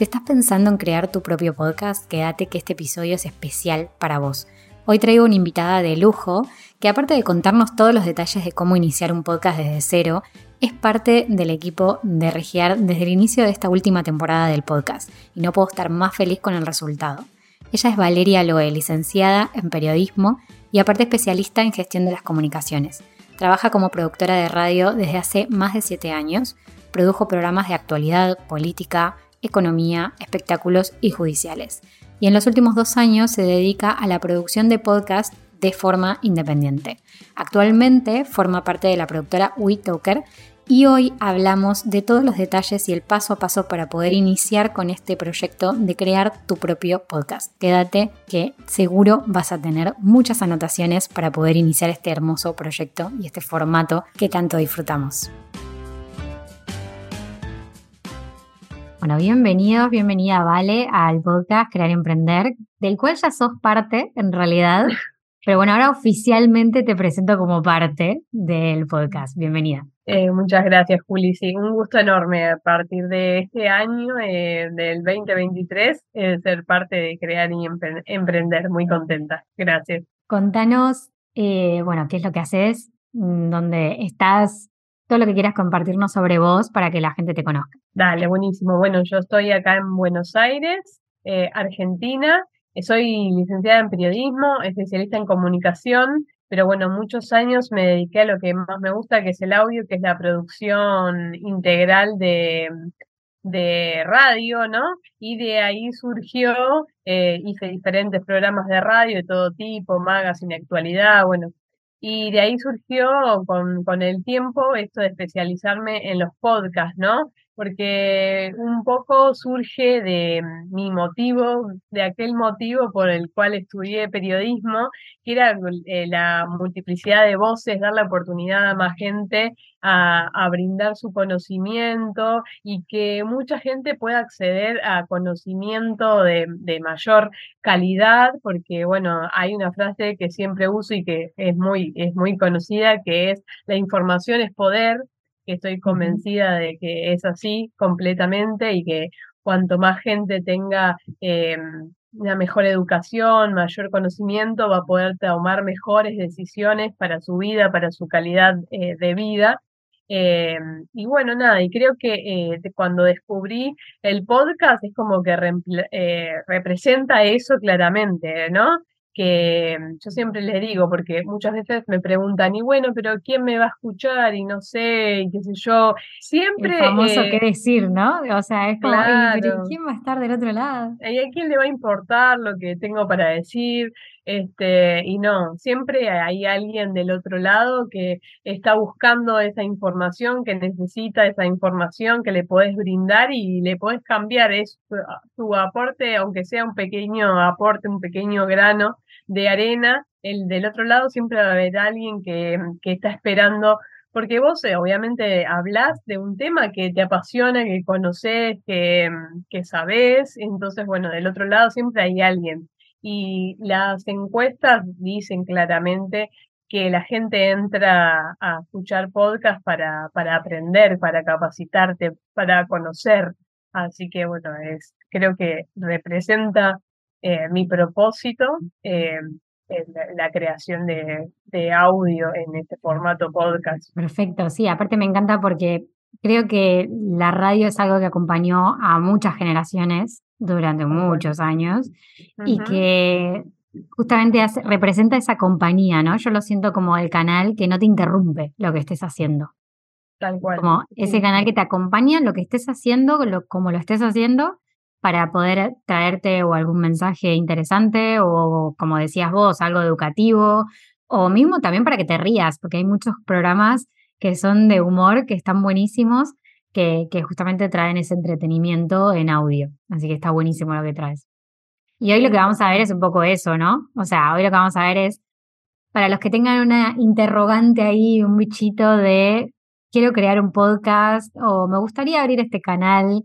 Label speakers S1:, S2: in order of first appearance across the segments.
S1: Si estás pensando en crear tu propio podcast, quédate que este episodio es especial para vos. Hoy traigo una invitada de lujo que aparte de contarnos todos los detalles de cómo iniciar un podcast desde cero, es parte del equipo de Regiar desde el inicio de esta última temporada del podcast y no puedo estar más feliz con el resultado. Ella es Valeria Loe, licenciada en periodismo y aparte especialista en gestión de las comunicaciones. Trabaja como productora de radio desde hace más de 7 años, produjo programas de actualidad, política, economía, espectáculos y judiciales. Y en los últimos dos años se dedica a la producción de podcast de forma independiente. Actualmente forma parte de la productora WeToker y hoy hablamos de todos los detalles y el paso a paso para poder iniciar con este proyecto de crear tu propio podcast. Quédate que seguro vas a tener muchas anotaciones para poder iniciar este hermoso proyecto y este formato que tanto disfrutamos. Bueno, bienvenidos, bienvenida Vale al podcast Crear y Emprender, del cual ya sos parte en realidad, pero bueno, ahora oficialmente te presento como parte del podcast. Bienvenida.
S2: Eh, muchas gracias, Juli. Sí, un gusto enorme a partir de este año, eh, del 2023, eh, ser parte de Crear y Emprender. Muy contenta. Gracias.
S1: Contanos, bueno, qué es lo que haces, mm, dónde estás, todo lo que quieras compartirnos sobre vos para que la gente te conozca.
S2: Dale, buenísimo. Bueno, yo estoy acá en Buenos Aires, eh, Argentina. Soy licenciada en periodismo, especialista en comunicación, pero bueno, muchos años me dediqué a lo que más me gusta, que es el audio, que es la producción integral de, de radio, ¿no? Y de ahí surgió, eh, hice diferentes programas de radio de todo tipo, magazine, actualidad, bueno, y de ahí surgió con, con el tiempo esto de especializarme en los podcasts, ¿no? Porque un poco surge de mi motivo, de aquel motivo por el cual estudié periodismo, que era eh, la multiplicidad de voces, dar la oportunidad a más gente a, brindar su conocimiento y que mucha gente pueda acceder a conocimiento de, de, mayor calidad, porque bueno, hay una frase que siempre uso y que es muy, es muy conocida, que es la información es poder estoy convencida de que es así completamente y que cuanto más gente tenga eh, una mejor educación, mayor conocimiento, va a poder tomar mejores decisiones para su vida, para su calidad eh, de vida. Eh, y bueno, nada, y creo que cuando descubrí el podcast es como que representa eso claramente, ¿no? Que mm, yo siempre les digo, porque muchas veces me preguntan, y bueno, pero ¿quién me va a escuchar? Y no sé, y qué sé yo. Siempre.
S1: El famoso qué decir, ¿no? O sea, es como, claro. ¿quién va a estar del otro lado?
S2: ¿Y a quién le va a importar lo que tengo para decir? Este, y no, siempre hay alguien del otro lado que está buscando esa información, que necesita esa información que le podés brindar y le podés cambiar es tu aporte, aunque sea un pequeño aporte, un pequeño grano de arena, el del otro lado siempre va a haber alguien que, que está esperando porque vos eh, obviamente hablas de un tema que te apasiona, que conoces, que, que sabés, entonces bueno, del otro lado siempre hay alguien y las encuestas dicen claramente que la gente entra a escuchar podcast para, para aprender, para capacitarte, para conocer. Así que bueno, es, creo que representa eh, mi propósito, eh, la, creación de, de audio en este formato podcast.
S1: Perfecto, sí, aparte me encanta porque creo que la radio es algo que acompañó a muchas generaciones durante muchos años y que justamente representa esa compañía, ¿no? Yo lo siento como el canal que no te interrumpe lo que estés haciendo.
S2: Tal cual.
S1: Como ese canal que te acompaña lo que estés haciendo, lo, como lo estés haciendo, para poder traerte o algún mensaje interesante o, como decías vos, algo educativo o mismo también para que te rías, porque hay muchos programas que son de humor que están buenísimos que, justamente traen ese entretenimiento en audio. Así que está buenísimo lo que traes. Y hoy lo que vamos a ver es un poco eso, ¿no? O sea, hoy lo que vamos a ver es, para los que tengan una interrogante ahí, un bichito de, quiero crear un podcast o me gustaría abrir este canal,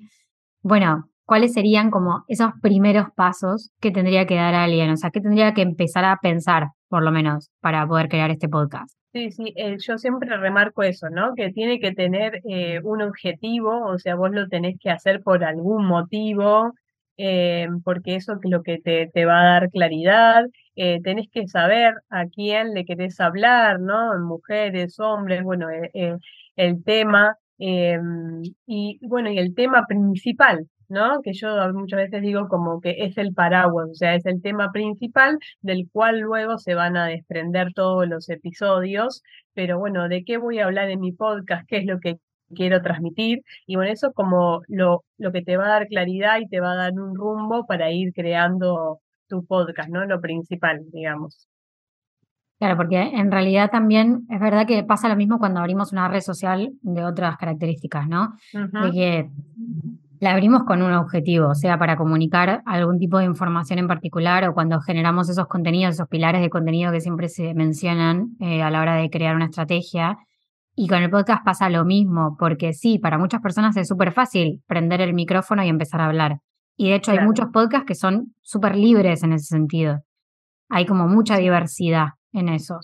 S1: bueno, ¿cuáles serían como esos primeros pasos que tendría que dar alguien? O sea, ¿qué tendría que empezar a pensar, por lo menos, para poder crear este podcast?
S2: Sí, sí, eh, yo siempre remarco eso, ¿no? Que tiene que tener eh, un objetivo, o sea, vos lo tenés que hacer por algún motivo, eh, porque eso es lo que te, te va a dar claridad. tenés que saber a quién le querés hablar, ¿no? Mujeres, hombres, bueno, el tema. y bueno, y el tema principal, ¿no? Que yo muchas veces digo como que es el paraguas, o sea, es el tema principal del cual luego se van a desprender todos los episodios, pero bueno, ¿de qué voy a hablar en mi podcast? ¿Qué es lo que quiero transmitir? Y bueno, eso como lo, lo que te va a dar claridad y te va a dar un rumbo para ir creando tu podcast, ¿no? Lo principal, digamos.
S1: Claro, porque en realidad también es verdad que pasa lo mismo cuando abrimos una red social de otras características, ¿no? De que la abrimos con un objetivo, sea para comunicar algún tipo de información en particular o cuando generamos esos contenidos, esos pilares de contenido que siempre se mencionan eh, a la hora de crear una estrategia. Y con el podcast pasa lo mismo, porque sí, para muchas personas es súper fácil prender el micrófono y empezar a hablar. Y de hecho hay muchos podcasts que son súper libres en ese sentido. Hay como mucha diversidad en eso.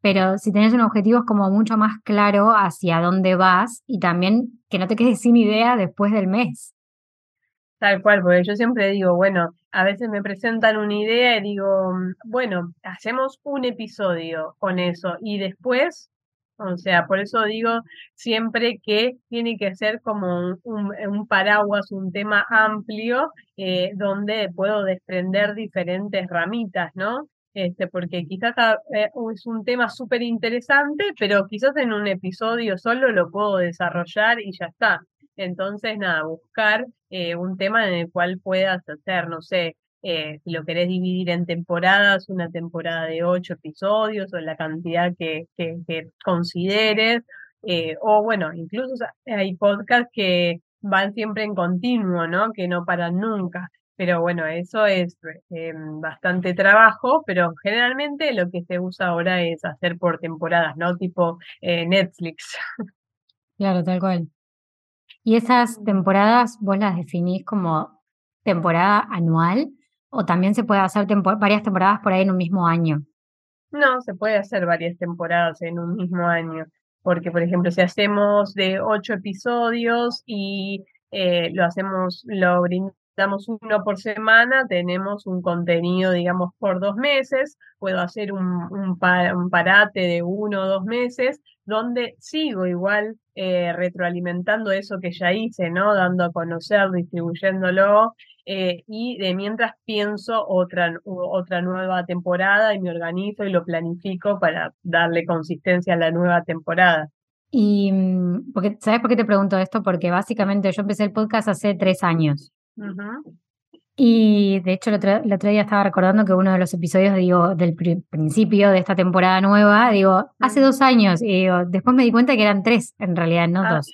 S1: Pero si tenés un objetivo es como mucho más claro hacia dónde vas y también que no te quedes sin idea después del mes.
S2: Tal cual, porque yo siempre digo, bueno, a veces me presentan una idea y digo, mm, bueno, hacemos un episodio con eso y después, o sea, por eso digo siempre que tiene que ser como un, paraguas, un tema amplio eh, donde puedo desprender diferentes ramitas, ¿no? Este, porque quizás eh, es un tema súper interesante, pero quizás en un episodio solo lo puedo desarrollar y ya está. Entonces, nada, buscar eh, un tema en el cual puedas hacer, no sé, eh, si lo querés dividir en temporadas, una temporada de ocho episodios o la cantidad que, que, consideres, eh, o bueno, incluso hay podcasts que van siempre en continuo, ¿no? Que no paran nunca. Pero bueno, eso es bastante trabajo, pero generalmente lo que se usa ahora es hacer por temporadas, ¿no? Tipo Netflix.
S1: Claro, tal cual. ¿Y esas temporadas vos las definís como temporada anual o también se puede hacer varias temporadas por ahí en un mismo año?
S2: No, se puede hacer varias temporadas en un mismo año, porque por ejemplo, si hacemos de ocho episodios y eh, lo hacemos, lo brindamos uno por semana, tenemos un contenido, digamos, por dos meses, puedo hacer un, un parate de uno o dos meses, donde sigo igual eh, retroalimentando eso que ya hice, ¿no? Dando a conocer, distribuyéndolo, eh, y de mientras pienso otra, otra nueva temporada y me organizo y lo planifico para darle consistencia a la nueva temporada.
S1: Y, mm, porque, ¿sabes por qué te pregunto esto? Porque básicamente yo empecé el podcast hace tres años. Y de hecho, el otro, día estaba recordando que uno de los episodios, digo, del principio de esta temporada nueva, digo, hace dos años, y digo, después me di cuenta que eran tres, en realidad, no ah. dos.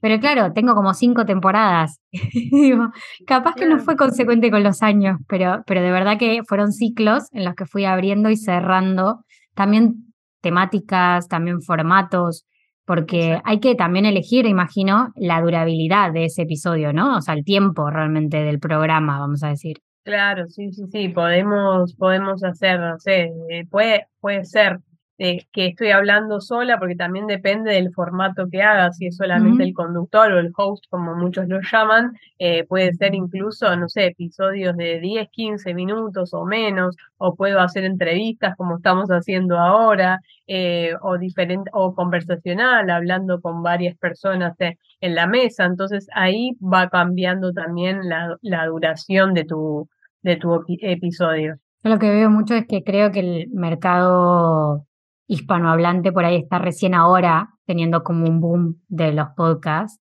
S1: Pero claro, tengo como cinco temporadas. digo, capaz que no fue consecuente con los años, pero, pero de verdad que fueron ciclos en los que fui abriendo y cerrando también temáticas, también formatos porque hay que también elegir, imagino, la durabilidad de ese episodio, ¿no? O sea, el tiempo realmente del programa, vamos a decir.
S2: Claro, sí, sí, sí, podemos, podemos hacer, no sé, eh, puede, puede ser que estoy hablando sola, porque también depende del formato que haga, si es solamente el conductor o el host, como muchos lo llaman, eh, puede ser incluso, no sé, episodios de 10, 15 minutos o menos, o puedo hacer entrevistas como estamos haciendo ahora, eh, o, diferente, o conversacional, hablando con varias personas en la mesa, entonces ahí va cambiando también la, la duración de tu, de tu episodio.
S1: lo que veo mucho es que creo que el mercado hispanohablante por ahí está recién ahora teniendo como un boom de los podcasts,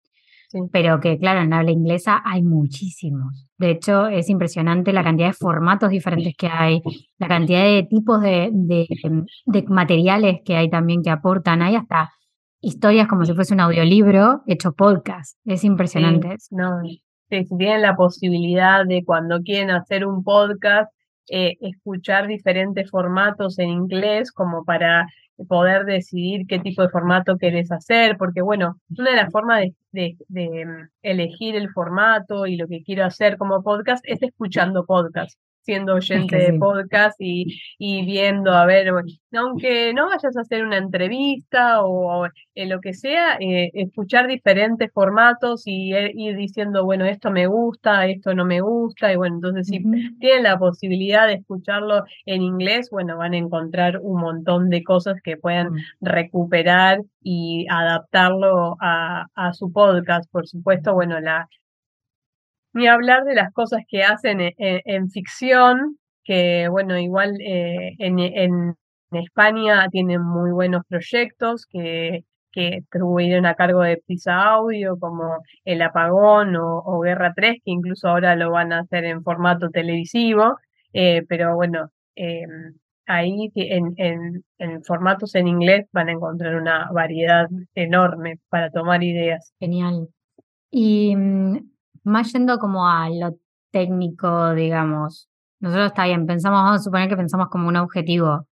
S1: pero que claro, en habla inglesa hay muchísimos. De hecho, es impresionante la cantidad de formatos diferentes que hay, la cantidad de tipos de, de, materiales que hay también que aportan. Hay hasta historias como si fuese un audiolibro hecho podcast. Es impresionante.
S2: no, si tienen la posibilidad de cuando quieren hacer un podcast, eh, escuchar diferentes formatos en inglés como para poder decidir qué tipo de formato querés hacer, porque bueno, una de las formas de, mm, elegir el formato y lo que quiero hacer como podcast es escuchando podcast. Siendo oyente de podcast y, y, viendo, a ver, aunque no vayas a hacer una entrevista o, lo que sea, eh, escuchar diferentes formatos y e, ir diciendo, bueno, esto me gusta, esto no me gusta, y bueno, entonces si tienen la posibilidad de escucharlo en inglés, bueno, van a encontrar un montón de cosas que puedan mm. recuperar y adaptarlo a, a su podcast. Por supuesto, bueno, la, ni hablar de las cosas que hacen en, ficción, que bueno, igual eh, en, en, España tienen muy buenos proyectos que, que estuvieron a cargo de Prisa Audio, como El Apagón o, Guerra 3, que incluso ahora lo van a hacer en formato televisivo, eh, pero bueno, em, ahí en, en, en, formatos en inglés van a encontrar una variedad enorme para tomar ideas.
S1: Genial. Y mm, más yendo como a lo técnico, digamos, nosotros está bien, pensamos, vamos a suponer que pensamos como un objetivo.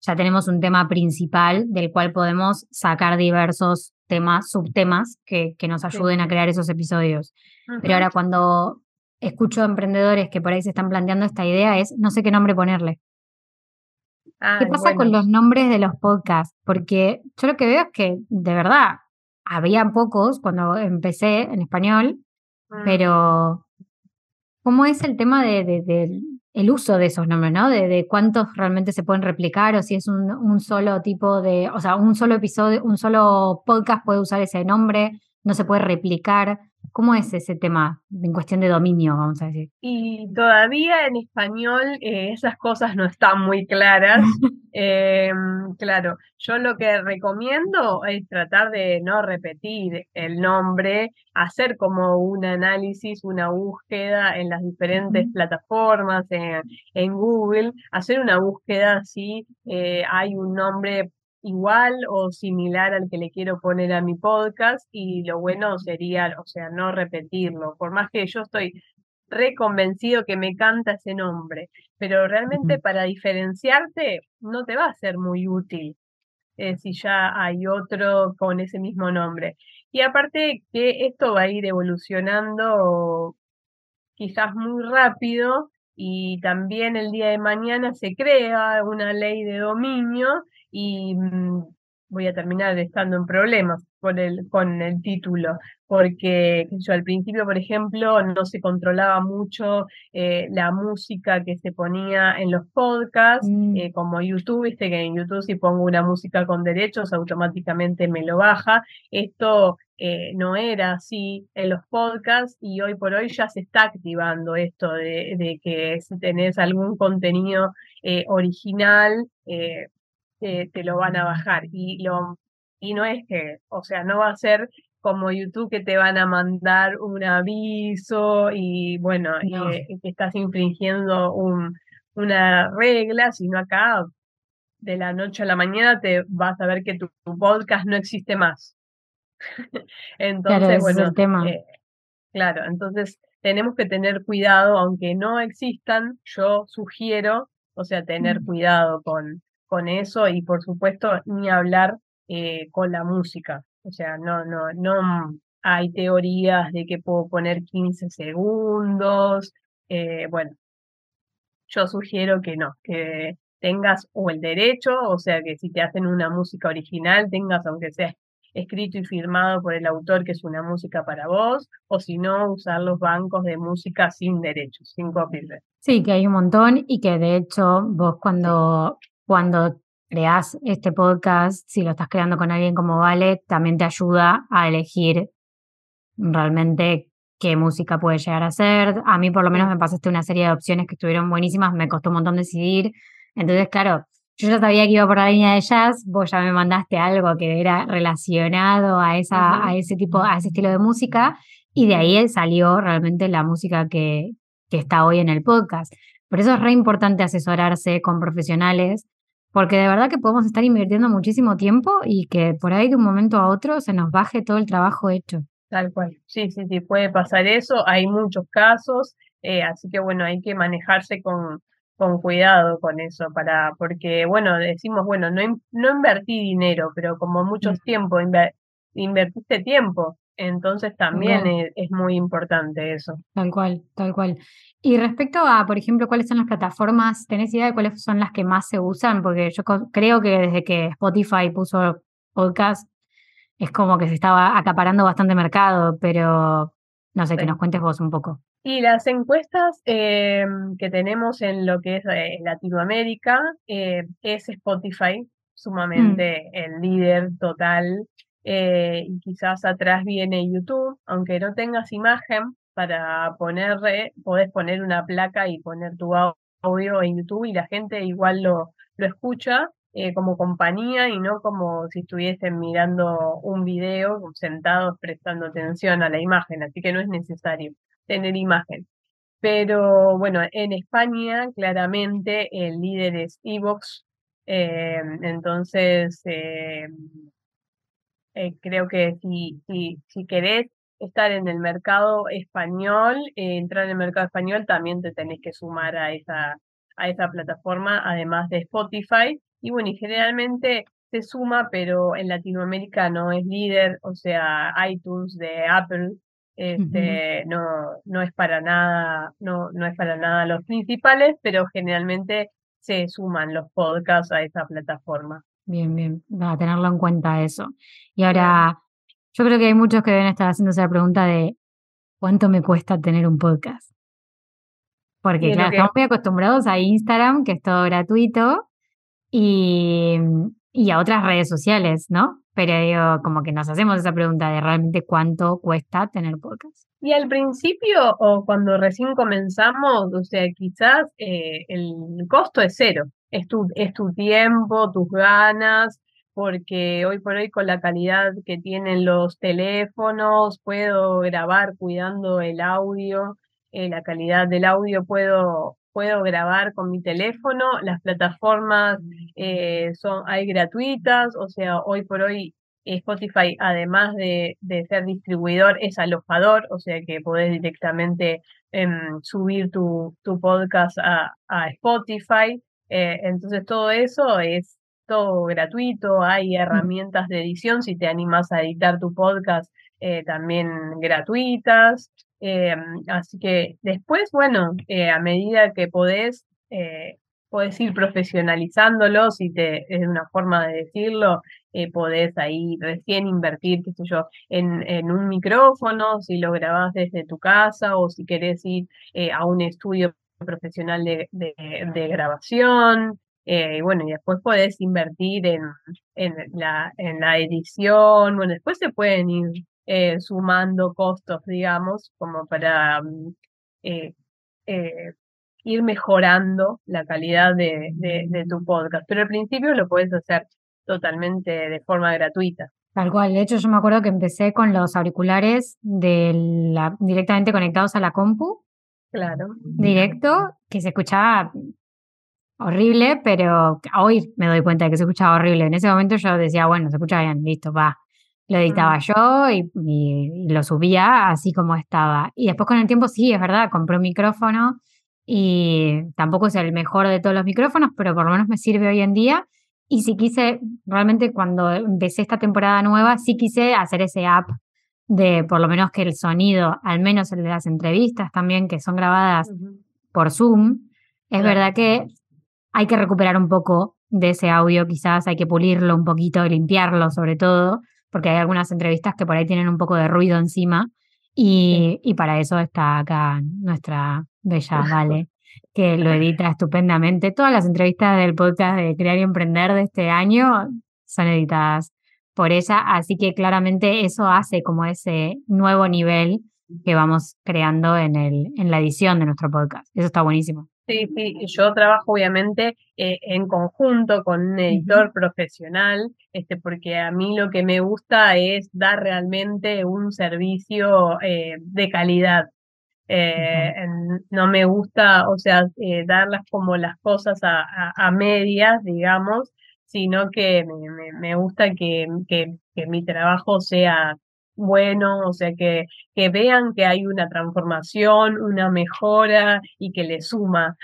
S1: Ya tenemos un tema principal del cual podemos sacar diversos temas, subtemas que, que nos ayuden a crear esos episodios. Pero ahora cuando escucho emprendedores que por ahí se están planteando esta idea es no sé qué nombre ponerle. ¿Qué pasa con los nombres de los podcasts? Porque yo lo que veo es que de verdad había pocos cuando empecé en español Mm. Pero, ¿cómo es el tema de, el uso de esos nombres, ¿no? De, cuántos realmente se pueden replicar o si es un, un, solo tipo de, o sea, un solo episodio, un solo podcast puede usar ese nombre, no se puede replicar. ¿Cómo es ese tema en cuestión de dominio, vamos a decir?
S2: Y todavía en español eh, esas cosas no están muy claras. Em, claro, yo lo que recomiendo es tratar de no repetir el nombre, hacer como un análisis, una búsqueda en las diferentes plataformas, en, en, Google, hacer una búsqueda si eh, hay un nombre igual o similar al que le quiero poner a mi podcast y lo bueno sería, o sea, no repetirlo, por más que yo estoy reconvencido que me canta ese nombre, pero realmente para diferenciarte no te va a ser muy útil eh, si ya hay otro con ese mismo nombre. Y aparte que esto va a ir evolucionando quizás muy rápido y también el día de mañana se crea una ley de dominio y mm, voy a terminar estando en problemas con el, con el título, porque yo al principio, por ejemplo, no se controlaba mucho eh, la música que se ponía en los podcasts, mm. eh, como YouTube, viste que en YouTube si pongo una música con derechos, automáticamente me lo baja. Esto eh, no era así en los podcasts y hoy por hoy ya se está activando esto de, de que si tenés algún contenido original, te lo van a bajar. Y, lo, y no es que, o sea, no va a ser como YouTube que te van a mandar un aviso y bueno, que estás infringiendo un, una regla, sino acá de la noche a la mañana te vas a ver que tu, podcast no existe más. entonces, bueno, eh, claro, entonces tenemos que tener cuidado, aunque no existan, yo sugiero, o sea, tener cuidado con, con eso y por supuesto ni hablar eh, con la música. O sea, no, no, no hay teorías de que puedo poner 15 segundos. Eh, bueno, yo sugiero que no, que tengas o el derecho, o sea, que si te hacen una música original, tengas, aunque sea escrito y firmado por el autor, que es una música para vos, o si no, usar los bancos de música sin derechos, sin copyright.
S1: Sí, que hay un montón y que de hecho vos cuando cuando creas este podcast, si lo estás creando con alguien como Vale, también te ayuda a elegir realmente qué música puede llegar a ser. A mí por lo menos me pasaste una serie de opciones que estuvieron buenísimas, me costó un montón decidir. Entonces, claro, yo ya sabía que iba por la línea de jazz, vos ya me mandaste algo que era relacionado a, esa, a ese tipo, a ese estilo de música, y de ahí salió realmente la música que, que está hoy en el podcast. Por eso es re importante asesorarse con profesionales porque de verdad que podemos estar invirtiendo muchísimo tiempo y que por ahí de un momento a otro se nos baje todo el trabajo hecho.
S2: Tal cual, sí, sí, sí, puede pasar eso, hay muchos casos, eh, así que bueno, hay que manejarse con, con cuidado con eso, para, porque bueno, decimos, bueno, no, no invertí dinero, pero como muchos tiempos invertiste tiempo. Entonces también es, es, muy importante eso.
S1: Tal cual, tal cual. Y respecto a, por ejemplo, cuáles son las plataformas, ¿tenés idea de cuáles son las que más se usan? Porque yo creo que desde que Spotify puso podcast, es como que se estaba acaparando bastante mercado, pero no sé, que nos cuentes vos un poco.
S2: Y las encuestas eh, que tenemos en lo que es eh, Latinoamérica eh, es Spotify, sumamente mm. el líder total. Y quizás atrás viene YouTube, aunque no tengas imagen para ponerle, podés poner una placa y poner tu audio en YouTube y la gente igual lo, lo escucha eh, como compañía y no como si estuviesen mirando un video sentados prestando atención a la imagen, así que no es necesario tener imagen. Pero bueno, en España claramente el líder es Evox, eh, entonces eh, creo que si, si, si querés estar en el mercado español, entrar en el mercado español, también te tenés que sumar a esa, a esa plataforma, además de Spotify. Y bueno, y generalmente se suma, pero en Latinoamérica no es líder, o sea, iTunes de Apple este, no, no es para nada, no, no es para nada los principales, pero generalmente se suman los podcasts a esa plataforma.
S1: Bien, bien, va a tenerlo en cuenta eso. Y ahora, yo creo que hay muchos que deben estar haciéndose la pregunta de ¿cuánto me cuesta tener un podcast? Porque claro, estamos muy acostumbrados a Instagram, que es todo gratuito, y, y a otras redes sociales, ¿no? Pero digo, como que nos hacemos esa pregunta de realmente cuánto cuesta tener podcast.
S2: Y al principio o cuando recién comenzamos, o sea, quizás eh, el costo es cero. Es tu, es tu tiempo, tus ganas, porque hoy por hoy con la calidad que tienen los teléfonos, puedo grabar cuidando el audio, eh, la calidad del audio, puedo puedo grabar con mi teléfono, las plataformas eh, son, hay gratuitas, o sea, hoy por hoy Spotify, además de, ser distribuidor, es alojador, o sea que podés directamente em, subir tu, tu podcast a, Spotify. Eh, entonces todo eso es todo gratuito, hay herramientas de edición si te animas a editar tu podcast eh, también gratuitas. Eh, así que después, bueno, a medida que podés, podés ir profesionalizándolo, si te, es una forma de decirlo, podés ahí recién invertir, qué sé yo, en, en, un micrófono, si lo grabás desde tu casa o si querés ir a un estudio profesional de, de, grabación. y bueno, y después podés invertir en, en, la, en la edición. Bueno, después se pueden ir eh, sumando costos, digamos, como para mm, eh, eh, ir mejorando la calidad de, de, tu podcast. Pero al principio lo puedes hacer totalmente de forma gratuita.
S1: Tal cual, de hecho yo me acuerdo que empecé con los auriculares de la, directamente conectados a la compu.
S2: Claro.
S1: Directo, que se escuchaba horrible, pero hoy me doy cuenta de que se escuchaba horrible. En ese momento yo decía, bueno, se escucha bien, listo, va. Lo editaba yo y, lo subía así como estaba. Y después con el tiempo sí, es verdad, compré un micrófono y tampoco es el mejor de todos los micrófonos, pero por lo menos me sirve hoy en día. Y si quise, realmente cuando empecé esta temporada nueva, sí quise hacer ese app de por lo menos que el sonido, al menos el de las entrevistas también, que son grabadas por Zoom, es verdad que hay que recuperar un poco de ese audio, quizás hay que pulirlo un poquito, limpiarlo sobre todo, porque hay algunas entrevistas que por ahí tienen un poco de ruido encima y, y para eso está acá nuestra bella Vale, que lo edita estupendamente. Todas las entrevistas del podcast de Crear y Emprender de este año son editadas por ella, así que claramente eso hace como ese nuevo nivel que vamos creando en, el, en la edición de nuestro podcast. Eso está buenísimo.
S2: Sí, sí, yo trabajo obviamente eh, en conjunto con un editor profesional, este, porque a mí lo que me gusta es dar realmente un servicio eh, de calidad. Eh, no me gusta, o sea, darlas como las cosas a, medias, digamos, sino que me, gusta que, que, que mi trabajo sea bueno, o sea, que, que vean que hay una transformación, una mejora y que le suma.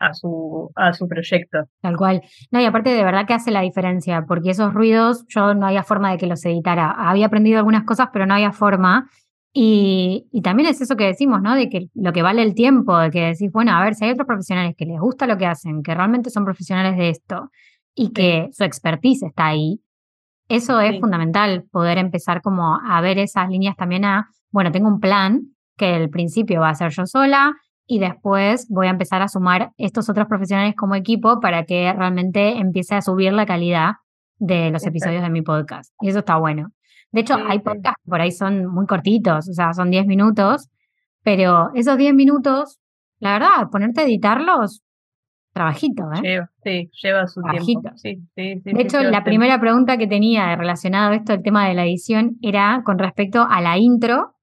S2: a su, a su proyecto.
S1: Tal cual. No, y aparte de verdad que hace la diferencia, porque esos ruidos yo no había forma de que los editara. Había aprendido algunas cosas, pero no había forma. Y, y, también es eso que decimos, ¿no? De que lo que vale el tiempo, de que decís, bueno, a ver, si hay otros profesionales que les gusta lo que hacen, que realmente son profesionales de esto y que su expertise está ahí, eso es fundamental, poder empezar como a ver esas líneas también a, bueno, tengo un plan que el principio va a ser yo sola y después voy a empezar a sumar estos otros profesionales como equipo para que realmente empiece a subir la calidad de los episodios de mi podcast. Y eso está bueno. De hecho, hay podcasts que por ahí son muy cortitos, o sea, son 10 minutos, pero esos 10 minutos, la verdad, ponerte a editarlos, trabajito, ¿eh?
S2: Lleva, sí, lleva su tiempo.
S1: de hecho, la primera pregunta que tenía relacionada a esto, el tema de la edición, era con respecto a la intro,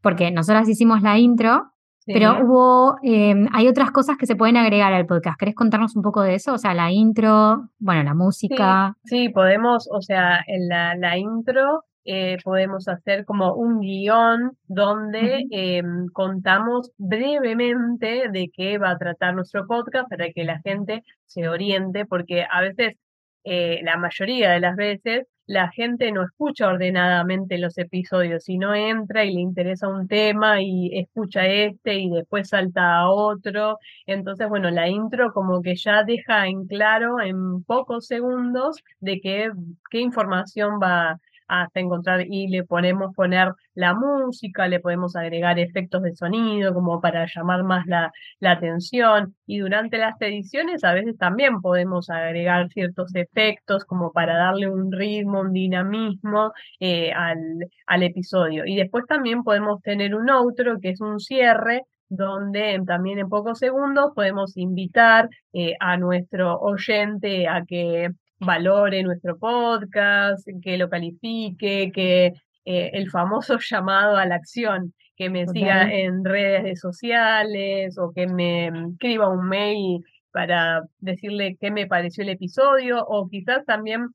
S1: porque nosotras hicimos la intro pero hubo, em, hay otras cosas que se pueden agregar al podcast. ¿Querés contarnos un poco de eso? O sea, la intro, bueno, la música.
S2: Sí, podemos, o sea, en la, la intro eh, podemos hacer como un guion donde em, contamos brevemente de qué va a tratar nuestro podcast para que la gente se oriente, porque a veces, eh, la mayoría de las veces, la gente no escucha ordenadamente los episodios, sino entra y le interesa un tema y escucha este y después salta a otro. Entonces, bueno, la intro como que ya deja en claro en pocos segundos de qué, qué información va, hasta encontrar y le podemos poner la música, le podemos agregar efectos de sonido como para llamar más la, atención y durante las ediciones a veces también podemos agregar ciertos efectos como para darle un ritmo, un dinamismo eh, al, al episodio. Y después también podemos tener un outro que es un cierre donde también en pocos segundos podemos invitar eh, a nuestro oyente a que valore nuestro podcast, que lo califique, que eh, el famoso llamado a la acción, que me siga en redes sociales o que me escriba un mail para decirle qué me pareció el episodio o quizás también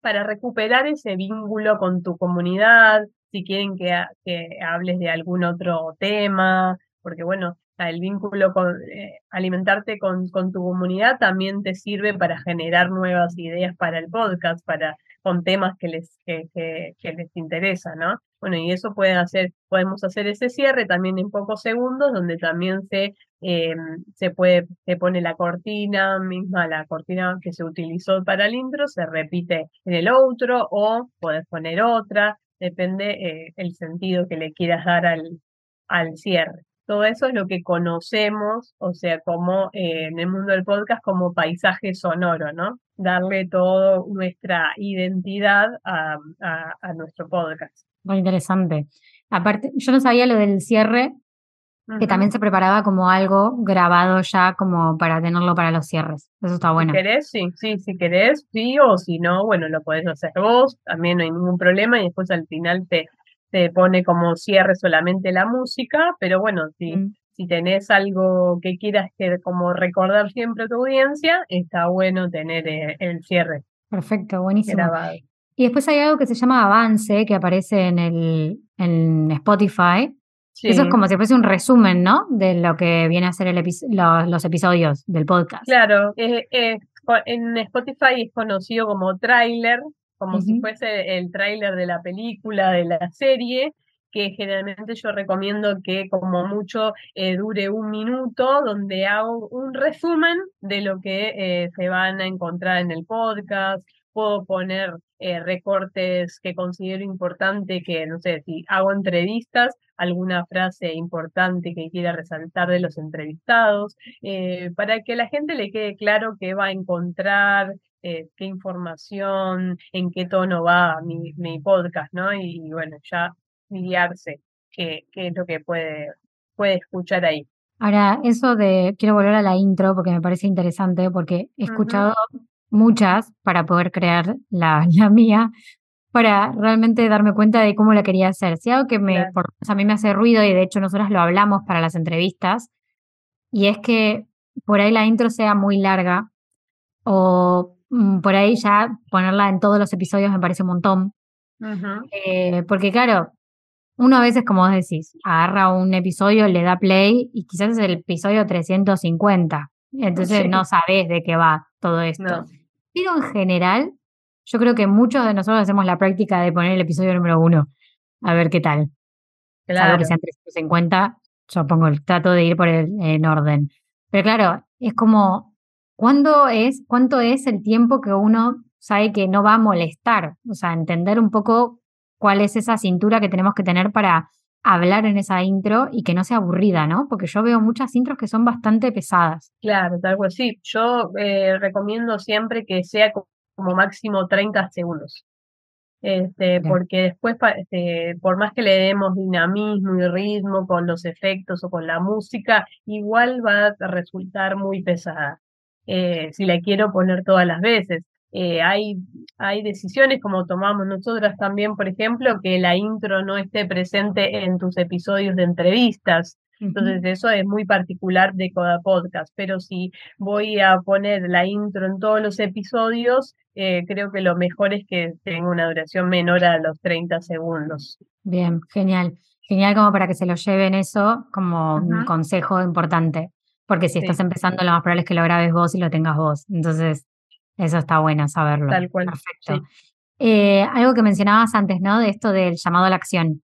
S2: para recuperar ese vínculo con tu comunidad, si quieren que, que hables de algún otro tema, porque bueno, el vínculo con eh, alimentarte con, con, tu comunidad también te sirve para generar nuevas ideas para el podcast, para con temas que les, que, que, les interesa, ¿no? Bueno, y eso puede hacer, podemos hacer ese cierre también en pocos segundos, donde también se, eh, se puede, se pone la cortina misma, la cortina que se utilizó para el intro, se repite en el otro, o puedes poner otra, depende eh, el sentido que le quieras dar al, al cierre. Todo eso es lo que conocemos, o sea, como eh, en el mundo del podcast, como paisaje sonoro, ¿no? Darle toda nuestra identidad a, a, nuestro podcast.
S1: Muy interesante. Aparte, yo no sabía lo del cierre, que también se preparaba como algo grabado ya como para tenerlo para los cierres. Eso está bueno.
S2: Si querés, sí, sí, si querés, sí, o si no, bueno, lo podés hacer vos, también no hay ningún problema y después al final te, se pone como cierre solamente la música, pero bueno, si, mm. si tenés algo que quieras que, como recordar siempre a tu audiencia, está bueno tener eh, el cierre.
S1: Perfecto, buenísimo. Y después hay algo que se llama Avance, que aparece en, el, en Spotify. Eso es como si fuese un resumen, ¿no? De lo que viene a ser el los episodios del podcast.
S2: Claro, en Spotify es conocido como trailer, como si fuese el tráiler de la película, de la serie, que generalmente yo recomiendo que como mucho eh, dure un minuto, donde hago un resumen de lo que eh, se van a encontrar en el podcast. Puedo poner eh, recortes que considero importante, que no sé, si hago entrevistas, alguna frase importante que quiera resaltar de los entrevistados, para que la gente le quede claro que va a encontrar, eh, qué información, en qué tono va mi, mi podcast, ¿no? Y, bueno, ya guiarse qué, qué es lo que puede, puede escuchar ahí.
S1: Ahora, eso de, quiero volver a la intro porque me parece interesante, porque he escuchado muchas para poder crear la, la mía, para realmente darme cuenta de cómo la quería hacer. Si algo que me, a mí me hace ruido, y de hecho nosotros lo hablamos para las entrevistas, y es que por ahí la intro sea muy larga o por ahí ya ponerla en todos los episodios me parece un montón. Eh, porque claro, uno a veces, como vos decís, agarra un episodio, le da play y quizás es el episodio 350. Entonces no sabes de qué va todo esto. Pero en general, yo creo que muchos de nosotros hacemos la práctica de poner el episodio número uno, a ver qué tal. Claro. que sean 350, yo pongo el trato de ir por el en orden. Pero claro, es como, ¿cuándo es, cuánto es el tiempo que uno sabe que no va a molestar? O sea, entender un poco cuál es esa cintura que tenemos que tener para hablar en esa intro y que no sea aburrida, ¿no? Porque yo veo muchas intros que son bastante pesadas.
S2: Claro, tal cual sí. Yo eh, recomiendo siempre que sea como máximo 30 segundos. Este, porque después, este, por más que le demos dinamismo y ritmo con los efectos o con la música, igual va a resultar muy pesada. Eh, si la quiero poner todas las veces. Eh, hay, hay decisiones como tomamos nosotras también, por ejemplo, que la intro no esté presente en tus episodios de entrevistas. Entonces eso es muy particular de Coda Podcast, pero si voy a poner la intro en todos los episodios, eh, creo que lo mejor es que tenga una duración menor a los 30 segundos.
S1: Bien, genial. Genial como para que se lo lleven eso como un consejo importante, porque si estás empezando lo más probable es que lo grabes vos y lo tengas vos. Entonces, eso está bueno saberlo.
S2: Tal cual.
S1: Perfecto. Eh, algo que mencionabas antes, ¿no? De esto del llamado a la acción.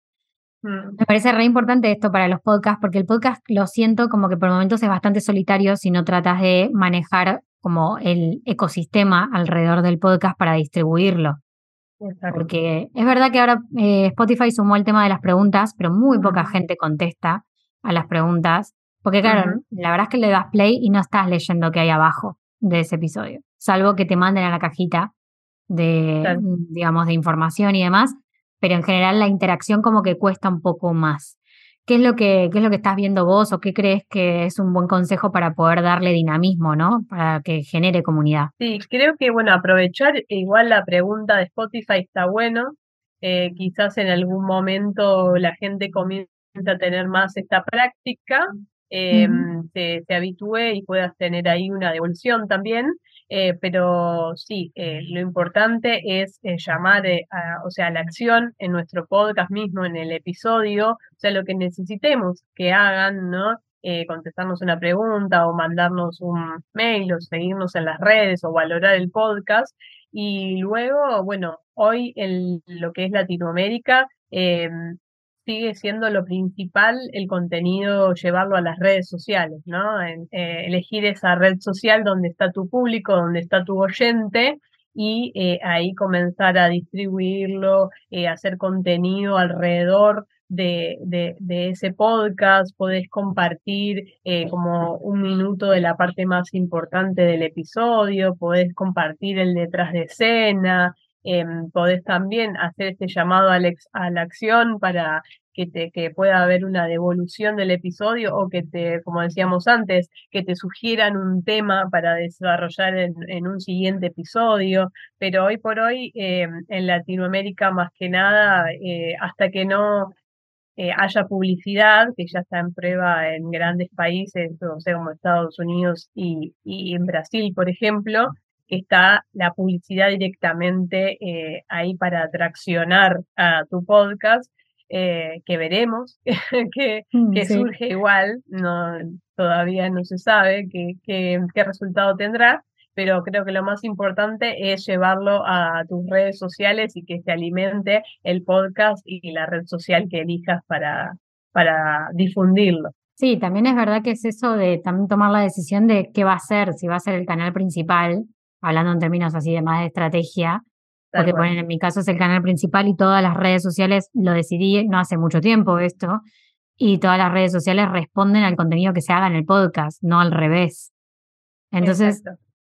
S1: Mm. Me parece re importante esto para los podcasts, porque el podcast lo siento como que por momentos es bastante solitario si no tratas de manejar como el ecosistema alrededor del podcast para distribuirlo. Porque es verdad que ahora eh, Spotify sumó el tema de las preguntas, pero muy poca gente contesta a las preguntas. Porque claro, la verdad es que le das play y no estás leyendo qué hay abajo de ese episodio salvo que te manden a la cajita de, digamos, de información y demás, pero en general la interacción como que cuesta un poco más. ¿Qué es, lo que, qué es lo que estás viendo vos o qué crees que es un buen consejo para poder darle dinamismo, ¿no? Para que genere comunidad.
S2: Sí, creo que, bueno, aprovechar igual la pregunta de Spotify está bueno. Eh, quizás en algún momento la gente comienza a tener más esta práctica, eh, se, habitúe y puedas tener ahí una devolución también. Eh, pero sí, eh, lo importante es eh, llamar a, o sea, la acción en nuestro podcast mismo, en el episodio, o sea, lo que necesitemos que hagan, ¿no? contestarnos una pregunta o mandarnos un mail o seguirnos en las redes o valorar el podcast. Y luego, bueno, hoy en lo que es Latinoamérica, sigue siendo lo principal el contenido, llevarlo a las redes sociales, ¿no? Eh, elegir esa red social donde está tu público, donde está tu oyente y eh, ahí comenzar a distribuirlo, eh, hacer contenido alrededor de, de, ese podcast, podés compartir como un minuto de la parte más importante del episodio, podés compartir el detrás de escena, Em, podés también hacer este llamado a, la acción para que, te, que pueda haber una devolución del episodio o que te, como decíamos antes, que te sugieran un tema para desarrollar en, un siguiente episodio. Pero hoy por hoy, em, en Latinoamérica más que nada, eh, hasta que no eh, haya publicidad, que ya está en prueba en grandes países, o sea, como Estados Unidos y en Brasil, por ejemplo, está la publicidad directamente eh, ahí para atraccionar a tu podcast, eh, que veremos, que, mm, surge igual, no, todavía no se sabe qué, qué, resultado tendrá, pero creo que lo más importante es llevarlo a tus redes sociales y que se alimente el podcast y la red social que elijas para, para difundirlo.
S1: Sí, también es verdad que es eso de también tomar la decisión de qué va a ser, si va a ser el canal principal hablando en términos así de más de estrategia, porque ponen, en mi caso es el canal principal y todas las redes sociales lo decidí no hace mucho tiempo esto, y todas las redes sociales responden al contenido que se haga en el podcast, no al revés. Entonces,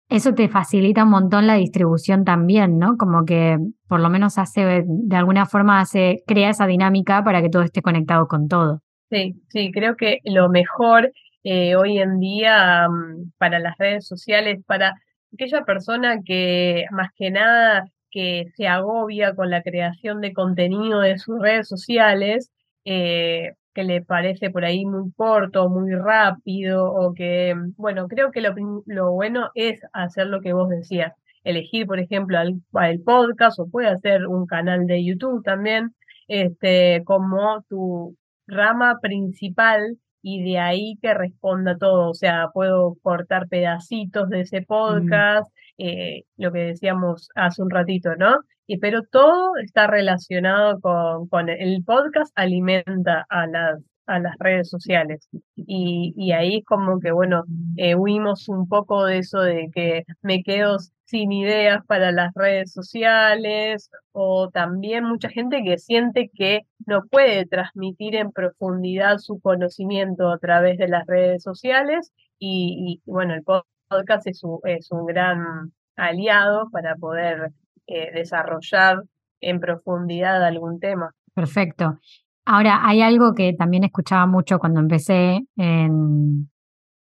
S1: eso te facilita un montón la distribución también, ¿no? Como que por lo menos hace, de alguna forma hace, crea esa dinámica para que todo esté conectado con todo.
S2: Sí, sí, creo que lo mejor eh, hoy en día mm, para las redes sociales, para aquella persona que más que nada que se agobia con la creación de contenido de sus redes sociales, eh, que le parece por ahí muy corto, muy rápido, o que, bueno, creo que lo, lo bueno es hacer lo que vos decías, elegir, por ejemplo, el, el podcast o puede hacer un canal de YouTube también, este, como tu rama principal y de ahí que responda todo. O sea, puedo cortar pedacitos de ese mm. podcast, eh, lo que decíamos hace un ratito, ¿no? Y, pero todo está relacionado con, con el podcast, alimenta a las a las redes sociales. Y, ahí como que, bueno, eh, huimos un poco de eso de que me quedo sin ideas para las redes sociales o también mucha gente que siente que no puede transmitir en profundidad su conocimiento a través de las redes sociales y, bueno, el podcast es un, es un gran aliado para poder eh, desarrollar en profundidad algún tema.
S1: Perfecto. Ahora, hay algo que también escuchaba mucho cuando empecé en,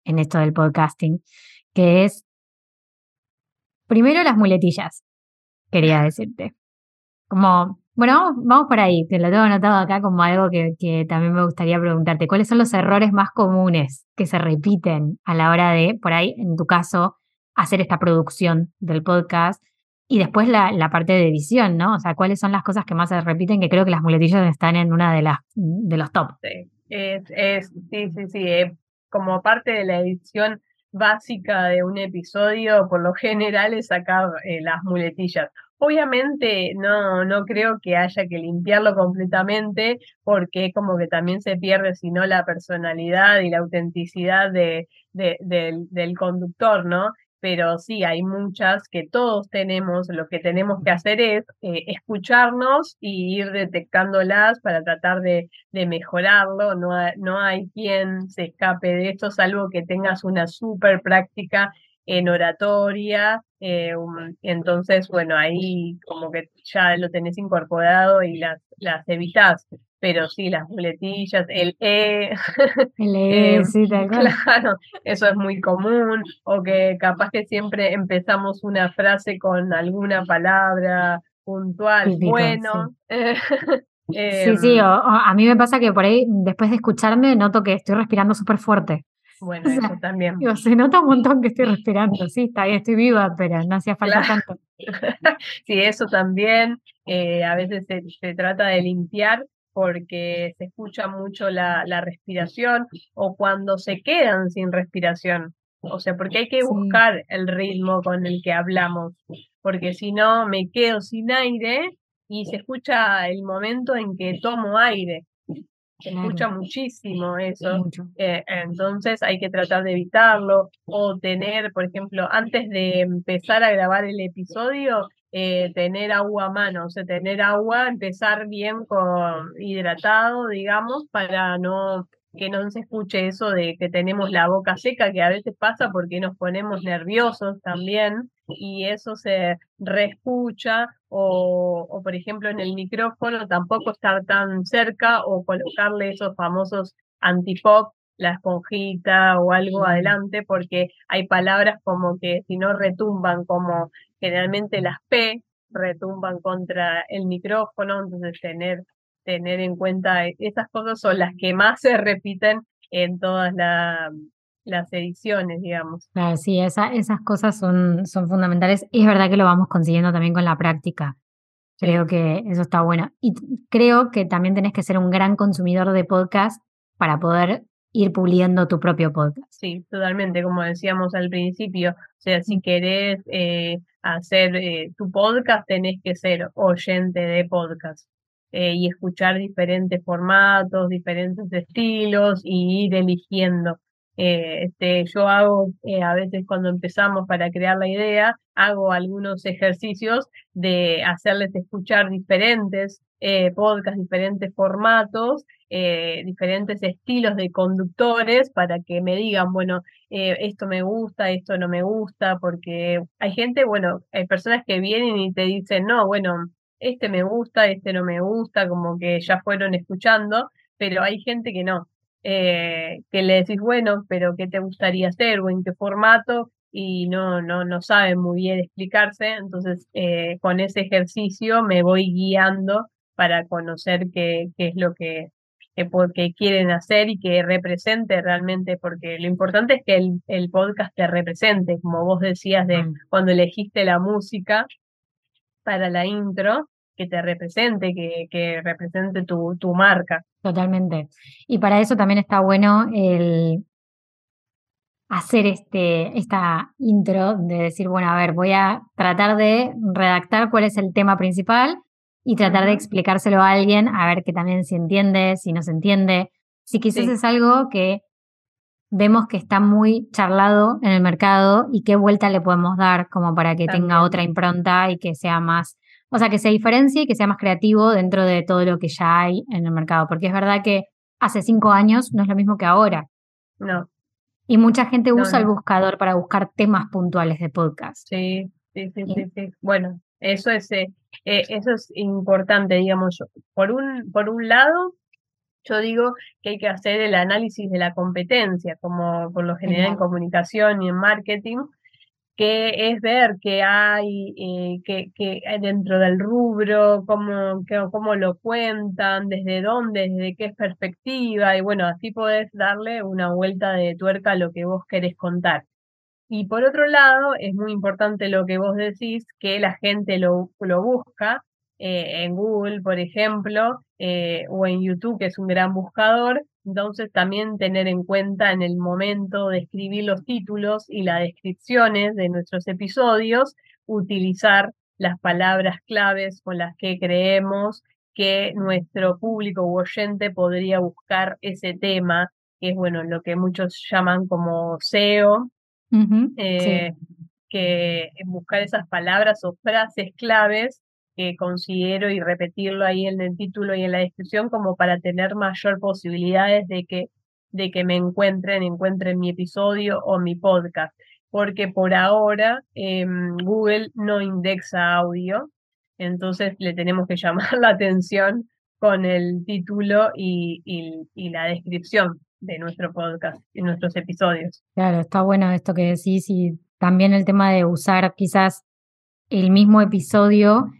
S1: en esto del podcasting, que es, primero las muletillas, quería decirte. Como, bueno, vamos, por ahí, te lo tengo anotado acá como algo que, que también me gustaría preguntarte. ¿Cuáles son los errores más comunes que se repiten a la hora de, por ahí, en tu caso, hacer esta producción del podcast? Y después la, la, parte de edición, ¿no? O sea, ¿cuáles son las cosas que más se repiten? Que creo que las muletillas están en una de las de los top.
S2: Sí, es, es, sí, sí, sí. Eh, como parte de la edición básica de un episodio, por lo general es sacar eh, las muletillas. Obviamente no, no creo que haya que limpiarlo completamente porque como que también se pierde sino la personalidad y la autenticidad de, de, del, del conductor, ¿no? Pero sí, hay muchas que todos tenemos, lo que tenemos que hacer es eh, escucharnos y ir detectándolas para tratar de, de mejorarlo, no, no hay quien se escape de esto, salvo que tengas una súper práctica en oratoria, eh, entonces, bueno, ahí como que ya lo tenés incorporado y las, las evitas pero sí, las muletillas, el E.
S1: El E, eh, sí,
S2: Claro, eso es muy común, o que capaz que siempre empezamos una frase con alguna palabra puntual, bueno.
S1: Sí, sí, em, a mí me pasa que por ahí, después de escucharme, noto que estoy respirando súper fuerte.
S2: Bueno, eso también.
S1: se nota un montón que estoy respirando, sí, está bien, estoy viva, pero no hacía falta tanto.
S2: sí, eso también. Eh, a veces se, trata de limpiar porque se escucha mucho la, la, respiración o cuando se quedan sin respiración. O sea, porque hay que buscar el ritmo con el que hablamos, porque si no me quedo sin aire y se escucha el momento en que tomo aire. Se escucha muchísimo eso. Eh, entonces hay que tratar de evitarlo o tener, por ejemplo, antes de empezar a grabar el episodio, eh, tener agua a mano, o sea, tener agua, empezar bien con hidratado, digamos, para no que no se escuche eso de que tenemos la boca seca, que a veces pasa porque nos ponemos nerviosos también y eso se reescucha o, o por ejemplo en el micrófono tampoco estar tan cerca o colocarle esos famosos antipop la esponjita o algo adelante, porque hay palabras como que si no retumban, como generalmente las P retumban contra el micrófono, entonces tener, tener en cuenta esas cosas son las que más se repiten en todas las ediciones, digamos.
S1: Claro, sí, esa, esas cosas son, son fundamentales. Y es verdad que lo vamos consiguiendo también con la práctica. Creo que eso está bueno. Y creo que también tenés que ser un gran consumidor de podcast para poder ir puliendo tu propio podcast.
S2: Sí, totalmente, como decíamos al principio, o sea, si querés eh, hacer eh, tu podcast, tenés que ser oyente de podcast eh, y escuchar diferentes formatos, diferentes estilos y ir eligiendo. Este, yo hago, a veces cuando empezamos para crear la idea, hago algunos ejercicios de hacerles escuchar diferentes podcasts, diferentes formatos eh, diferentes estilos de conductores para que me digan, bueno, eh, esto me gusta, esto no me gusta, porque hay gente, bueno, hay personas que vienen y te dicen, no, bueno, este me gusta, este no me gusta, como que ya fueron escuchando, pero hay gente que no, eh, que le decís, bueno, pero ¿qué te gustaría hacer o en qué formato? y no, no, no saben muy bien explicarse, entonces con ese ejercicio me voy guiando para conocer qué, qué es lo que porque quieren hacer y que represente realmente, porque lo importante es que el, el podcast te represente, como vos decías de mm. cuando elegiste la música para la intro, que te represente, que, que represente tu, tu marca.
S1: Totalmente. Y para eso también está bueno el hacer este, esta intro de decir, bueno, a ver, voy a tratar de redactar cuál es el tema principal y tratar de explicárselo a alguien, a ver que también si entiende, si no se entiende, si quizás es algo que vemos que está muy charlado en el mercado y qué vuelta le podemos dar como para que tenga otra impronta y que sea más, o sea, que se diferencie y que sea más creativo dentro de todo lo que ya hay en el mercado, porque es verdad que hace cinco años no es lo mismo que ahora.
S2: No.
S1: Y mucha gente usa el buscador para buscar temas puntuales de podcast.
S2: Sí, sí, sí, sí. Bueno, eso es, eh, eh, eso es importante, digamos. Por un, por un lado, yo digo que hay que hacer el análisis de la competencia, como por lo general en comunicación y en marketing, que es ver qué hay, eh, qué, hay dentro del rubro, cómo, cómo lo cuentan, desde dónde, desde qué perspectiva, y bueno, así podés darle una vuelta de tuerca a lo que vos querés contar. Y por otro lado, es muy importante lo que vos decís, que la gente lo, lo busca eh, en Google, por ejemplo, eh, o en YouTube, que es un gran buscador, entonces también tener en cuenta en el momento de escribir los títulos y las descripciones de nuestros episodios, utilizar las palabras claves con las que creemos que nuestro público u oyente podría buscar ese tema, que es bueno, lo que muchos llaman como SEO, eh, que buscar esas palabras o frases claves que considero y repetirlo ahí en el título y en la descripción como para tener mayor posibilidades de que, de que me encuentren, encuentren mi episodio o mi podcast. Porque por ahora em, Google no indexa audio, entonces le tenemos que llamar la atención con el título y, y, la descripción de nuestro podcast y nuestros episodios.
S1: Claro, está bueno esto que decís y también el tema de usar quizás el mismo episodio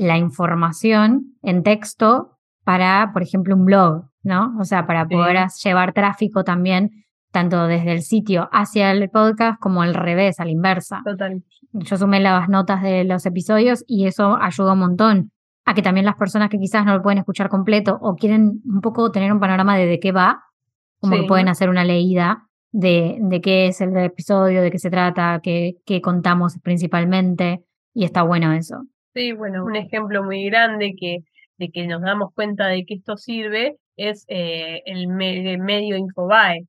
S1: la información en texto para, por ejemplo, un blog, ¿no? O sea, para poder llevar tráfico también, tanto desde el sitio hacia el podcast como al revés, a la inversa.
S2: Total.
S1: Yo sumé las notas de los episodios y eso ayuda un montón a que también las personas que quizás no lo pueden escuchar completo o quieren un poco tener un panorama de de qué va, como que pueden hacer una leída de, de qué es el episodio, de qué se trata, qué, qué contamos principalmente, y está bueno eso.
S2: Sí, bueno, un ejemplo muy grande que, de que nos damos cuenta de que esto sirve es eh, el, medio Infobae.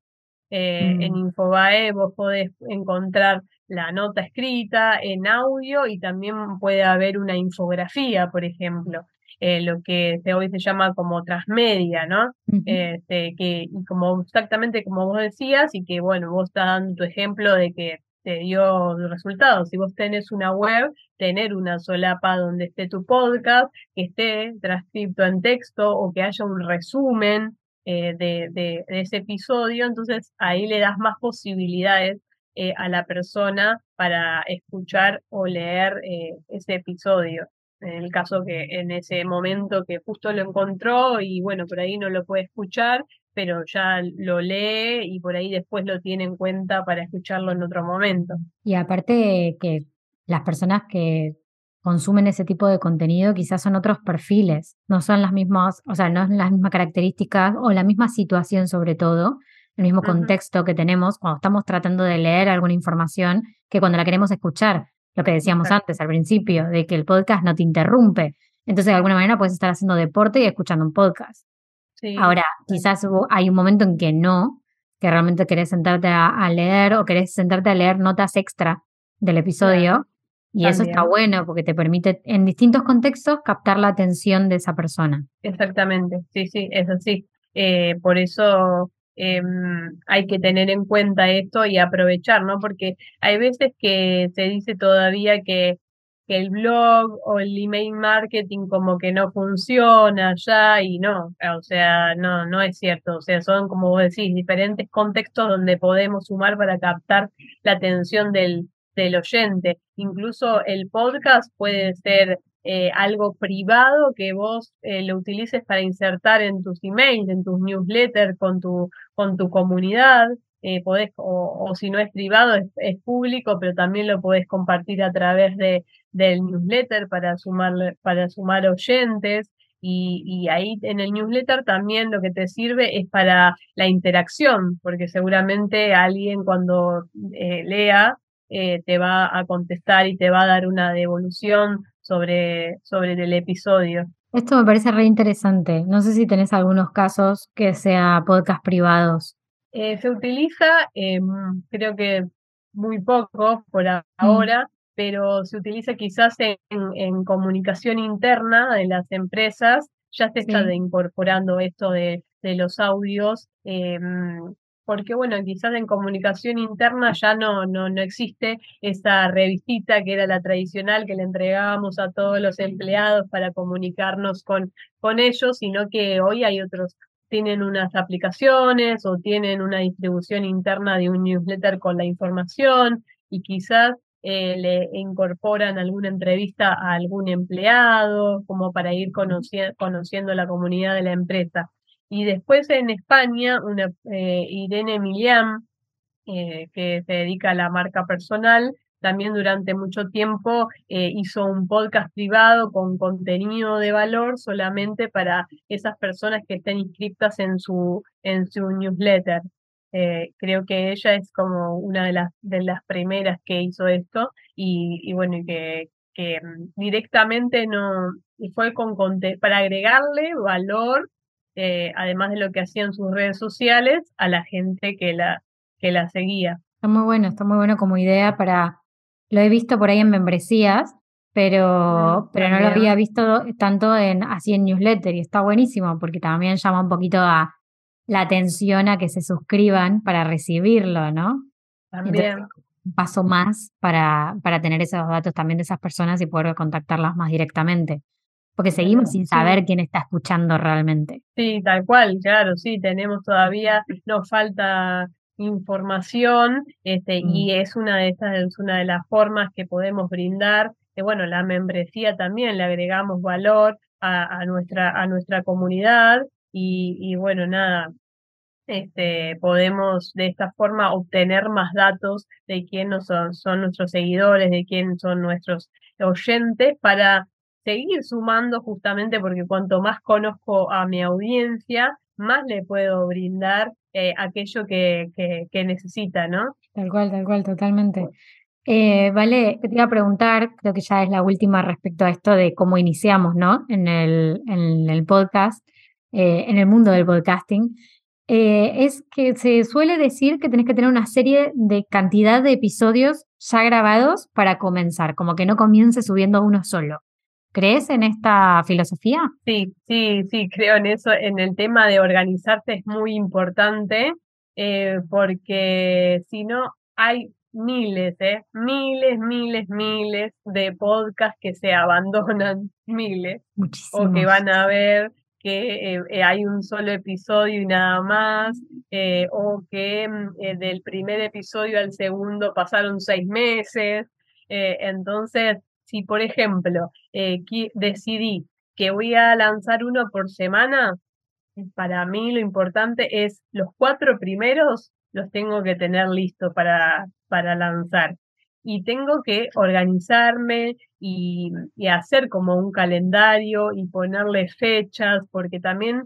S2: Eh, en mm. Infobae vos podés encontrar la nota escrita en audio y también puede haber una infografía, por ejemplo, eh, lo que hoy se llama como transmedia, ¿no? este, que, y como exactamente como vos decías, y que bueno, vos estás dando tu ejemplo de que te dio resultados. Si vos tenés una web, tener una solapa donde esté tu podcast, que esté transcrito en texto o que haya un resumen eh, de, de, ese episodio, entonces ahí le das más posibilidades eh, a la persona para escuchar o leer eh, ese episodio. En el caso que en ese momento que justo lo encontró y bueno, por ahí no lo puede escuchar, pero ya lo lee y por ahí después lo tiene en cuenta para escucharlo en otro momento.
S1: Y aparte que las personas que consumen ese tipo de contenido quizás son otros perfiles, no son las mismas, o sea, no son las mismas características o la misma situación sobre todo, el mismo contexto que tenemos cuando estamos tratando de leer alguna información que cuando la queremos escuchar. Lo que decíamos antes al principio, de que el podcast no te interrumpe. Entonces, de alguna manera puedes estar haciendo deporte y escuchando un podcast. Ahora, quizás hay un momento en que no, que realmente querés sentarte a, leer o querés sentarte a leer notas extra del episodio. Y eso está bueno porque te permite en distintos contextos captar la atención de esa persona.
S2: Exactamente, sí, sí, es así. Eh, por eso em, hay que tener en cuenta esto y aprovechar, ¿no? Porque hay veces que se dice todavía que el blog o el email marketing como que no funciona ya y no, o sea, no, no es cierto, o sea, son como vos decís, diferentes contextos donde podemos sumar para captar la atención del, del oyente. Incluso el podcast puede ser eh, algo privado que vos eh, lo utilices para insertar en tus emails, en tus newsletters, con tu, con tu comunidad. Eh, podés, o, si no es privado, es, público, pero también lo podés compartir a través de, del newsletter para sumar, para sumar oyentes. Y, ahí en el newsletter también lo que te sirve es para la interacción, porque seguramente alguien cuando eh, lea eh, te va a contestar y te va a dar una devolución sobre, sobre el episodio.
S1: Esto me parece re interesante. No sé si tenés algunos casos que sea podcast privados.
S2: Eh, se utiliza, em, creo que muy poco por mm. ahora, pero se utiliza quizás en, comunicación interna de las empresas. Ya se está incorporando esto de, los audios, em, porque bueno, quizás en comunicación interna ya no, no, no existe esa revistita que era la tradicional que le entregábamos a todos los empleados para comunicarnos con, con ellos, sino que hoy hay otros tienen unas aplicaciones o tienen una distribución interna de un newsletter con la información y quizás eh, le incorporan alguna entrevista a algún empleado como para ir conociendo la comunidad de la empresa. Y después en España, una, eh, Irene Milian, eh, que se dedica a la marca personal, también durante mucho tiempo eh, hizo un podcast privado con contenido de valor solamente para esas personas que estén inscritas en su, en su newsletter. Eh, creo que ella es como una de las, de las primeras que hizo esto y, bueno, y que, que mm, directamente no fue con para agregarle valor, eh, además de lo que hacía en sus redes sociales, a la gente que la, que la seguía.
S1: Está muy bueno, está muy bueno como idea para lo he visto por ahí en membresías, pero, pero no lo había visto tanto en así en newsletter y está buenísimo porque también llama un poquito a la atención a que se suscriban para recibirlo, ¿no?
S2: También.
S1: un paso más para, para tener esos datos también de esas personas y poder contactarlas más directamente. Porque seguimos sin saber quién está escuchando realmente.
S2: Sí, tal cual, claro, sí, tenemos todavía, nos falta información este, y mm. es una de estas es una de las formas que podemos brindar que bueno la membresía también le agregamos valor a, nuestra a nuestra comunidad y, y, bueno nada este podemos de esta forma obtener más datos de quién son, son nuestros seguidores de quién son nuestros oyentes para seguir sumando justamente porque cuanto más conozco a mi audiencia más le puedo brindar eh, aquello que, que, necesita, ¿no?
S1: Tal cual, tal cual, totalmente. Eh, vale, te iba a preguntar, creo que ya es la última respecto a esto de cómo iniciamos, ¿no? En el, en el podcast, eh, en el mundo del podcasting. es que se suele decir que tenés que tener una serie de cantidad de episodios ya grabados para comenzar, como que no comience subiendo uno solo. ¿Crees en esta filosofía?
S2: Sí, sí, sí, creo en eso. En el tema de organizarse es muy importante eh, porque si no hay miles, ¿eh? miles, miles, miles de podcasts que se abandonan, miles,
S1: Muchísimos.
S2: o que van a ver que eh, hay un solo episodio y nada más, o que mm, del primer episodio al segundo pasaron seis meses. entonces, si por ejemplo eh, decidí que voy a lanzar uno por semana, para mí lo importante es los cuatro primeros los tengo que tener listos para, para lanzar. Y tengo que organizarme y, hacer como un calendario y ponerle fechas, porque también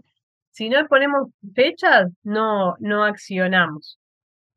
S2: si no ponemos fechas, no, no accionamos.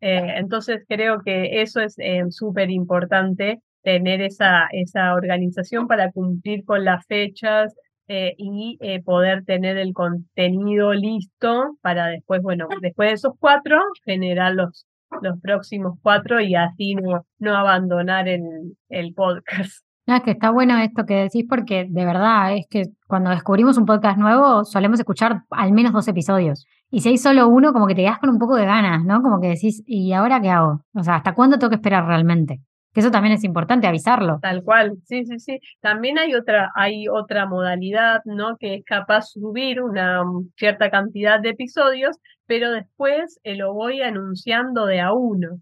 S2: Eh, entonces creo que eso es eh, súper importante tener esa, esa organización para cumplir con las fechas eh, y eh, poder tener el contenido listo para después, bueno, después de esos cuatro, generar los, los próximos cuatro y así no, no abandonar el, el podcast.
S1: No, es que está bueno esto que decís porque de verdad es que cuando descubrimos un podcast nuevo solemos escuchar al menos dos episodios. Y si hay solo uno, como que te quedas con un poco de ganas, ¿no? Como que decís, ¿y ahora qué hago? O sea, ¿hasta cuándo tengo que esperar realmente? Que eso también es importante avisarlo.
S2: Tal cual, sí, sí, sí. También hay otra, hay otra modalidad, ¿no? Que es capaz de subir una mm, cierta cantidad de episodios, pero después eh, lo voy anunciando de a uno.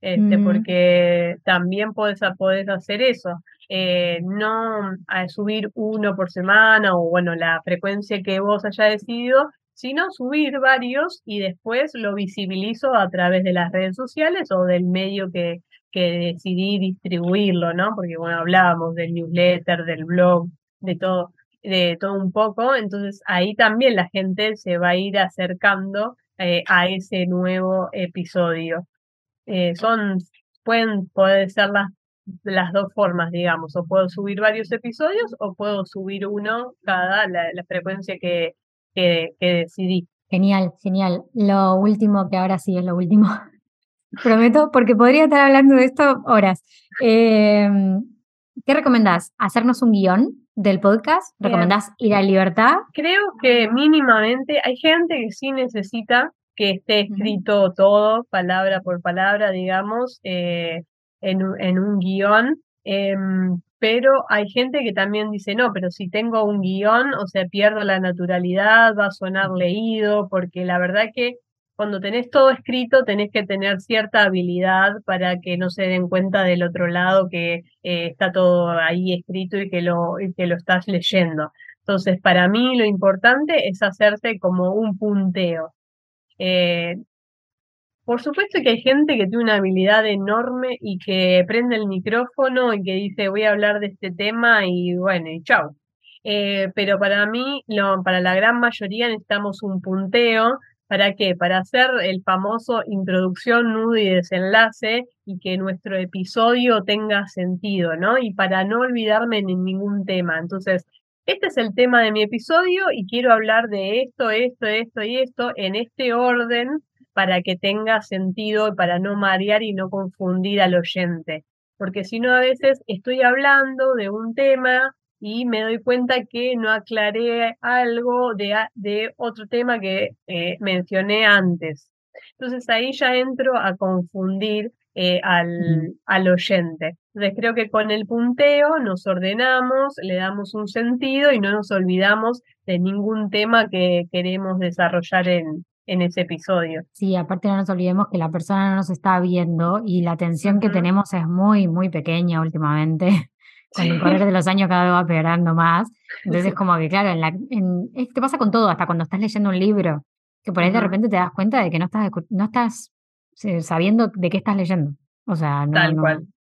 S2: Este, mm. porque también puedes, hacer eso. Eh, no a subir uno por semana o bueno, la frecuencia que vos hayas decidido, sino subir varios y después lo visibilizo a través de las redes sociales o del medio que, que decidí distribuirlo, ¿no? Porque bueno, hablábamos del newsletter, del blog, de todo, de todo un poco, entonces ahí también la gente se va a ir acercando eh, a ese nuevo episodio. Eh, son, pueden poder ser las, las dos formas, digamos, o puedo subir varios episodios o puedo subir uno cada la, frecuencia que, que, decidí.
S1: Genial, genial. Lo último, que ahora sí es lo último, prometo, porque podría estar hablando de esto horas. Em, ¿Qué recomendás? ¿Hacernos un guion del podcast? ¿Recomendás ir a Libertad?
S2: Creo que mínimamente hay gente que sí necesita que esté escrito todo, palabra por palabra, digamos, eh, en, en, un guion. Em, pero hay gente que también dice, no, pero si tengo un guion, o sea, pierdo la naturalidad, va a sonar leído, porque la verdad que cuando tenés todo escrito, tenés que tener cierta habilidad para que no se den cuenta del otro lado que eh, está todo ahí escrito y que, lo, que lo estás leyendo. Entonces, para mí lo importante es hacerse como un punteo. Eh, por supuesto que hay gente que tiene una habilidad enorme y que prende el micrófono y que dice voy a hablar de este tema y bueno, y chau. Eh, pero para mí, para la gran mayoría necesitamos un punteo ¿Para qué? Para hacer el famoso introducción, nudo y desenlace y que nuestro episodio tenga sentido, ¿no? Y para no olvidarme en ningún tema. Entonces, este es el tema de mi episodio y quiero hablar de esto, esto, esto y esto en este orden para que tenga sentido y para no marear y no confundir al oyente. Porque si no, a veces estoy hablando de un tema y me doy cuenta que no aclaré algo de, de otro tema que eh, mencioné antes. Entonces ahí ya entro a confundir eh, al, al, oyente. Entonces creo que con el punteo nos ordenamos, le damos un sentido y no nos olvidamos de ningún tema que queremos desarrollar en, en ese episodio.
S1: Sí, aparte no nos olvidemos que la persona no nos está viendo y la atención que tenemos es muy, muy pequeña últimamente con el correr de los años cada vez va peorando más. Entonces, como que, claro, en la, en, te pasa con todo, hasta cuando estás leyendo un libro, que por ahí de repente te das cuenta de que no estás, no estás sabiendo de qué estás leyendo. O sea, no,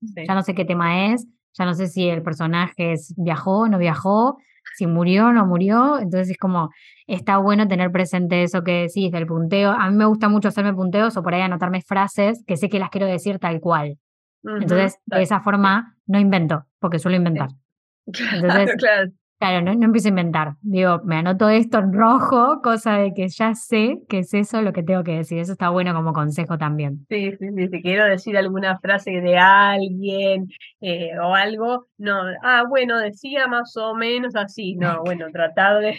S1: ya no sé qué tema es, ya no sé si el personaje viajó o no viajó, si murió o no murió. Entonces, es como, está bueno tener presente eso que decís del punteo. A mí me gusta mucho hacerme punteos o por ahí anotarme frases que sé que las quiero decir tal cual. Entonces, de esa forma no invento, porque suelo inventar. Entonces, claro. Claro, no, no, empiezo a inventar. Digo, me anoto esto en rojo, cosa de que ya sé que es eso lo que tengo que decir. Eso está bueno como consejo también.
S2: Sí, sí, sí. Si quiero decir alguna frase de alguien eh, o algo, no, ah, bueno, decía más o menos así. No, bueno, tratar de,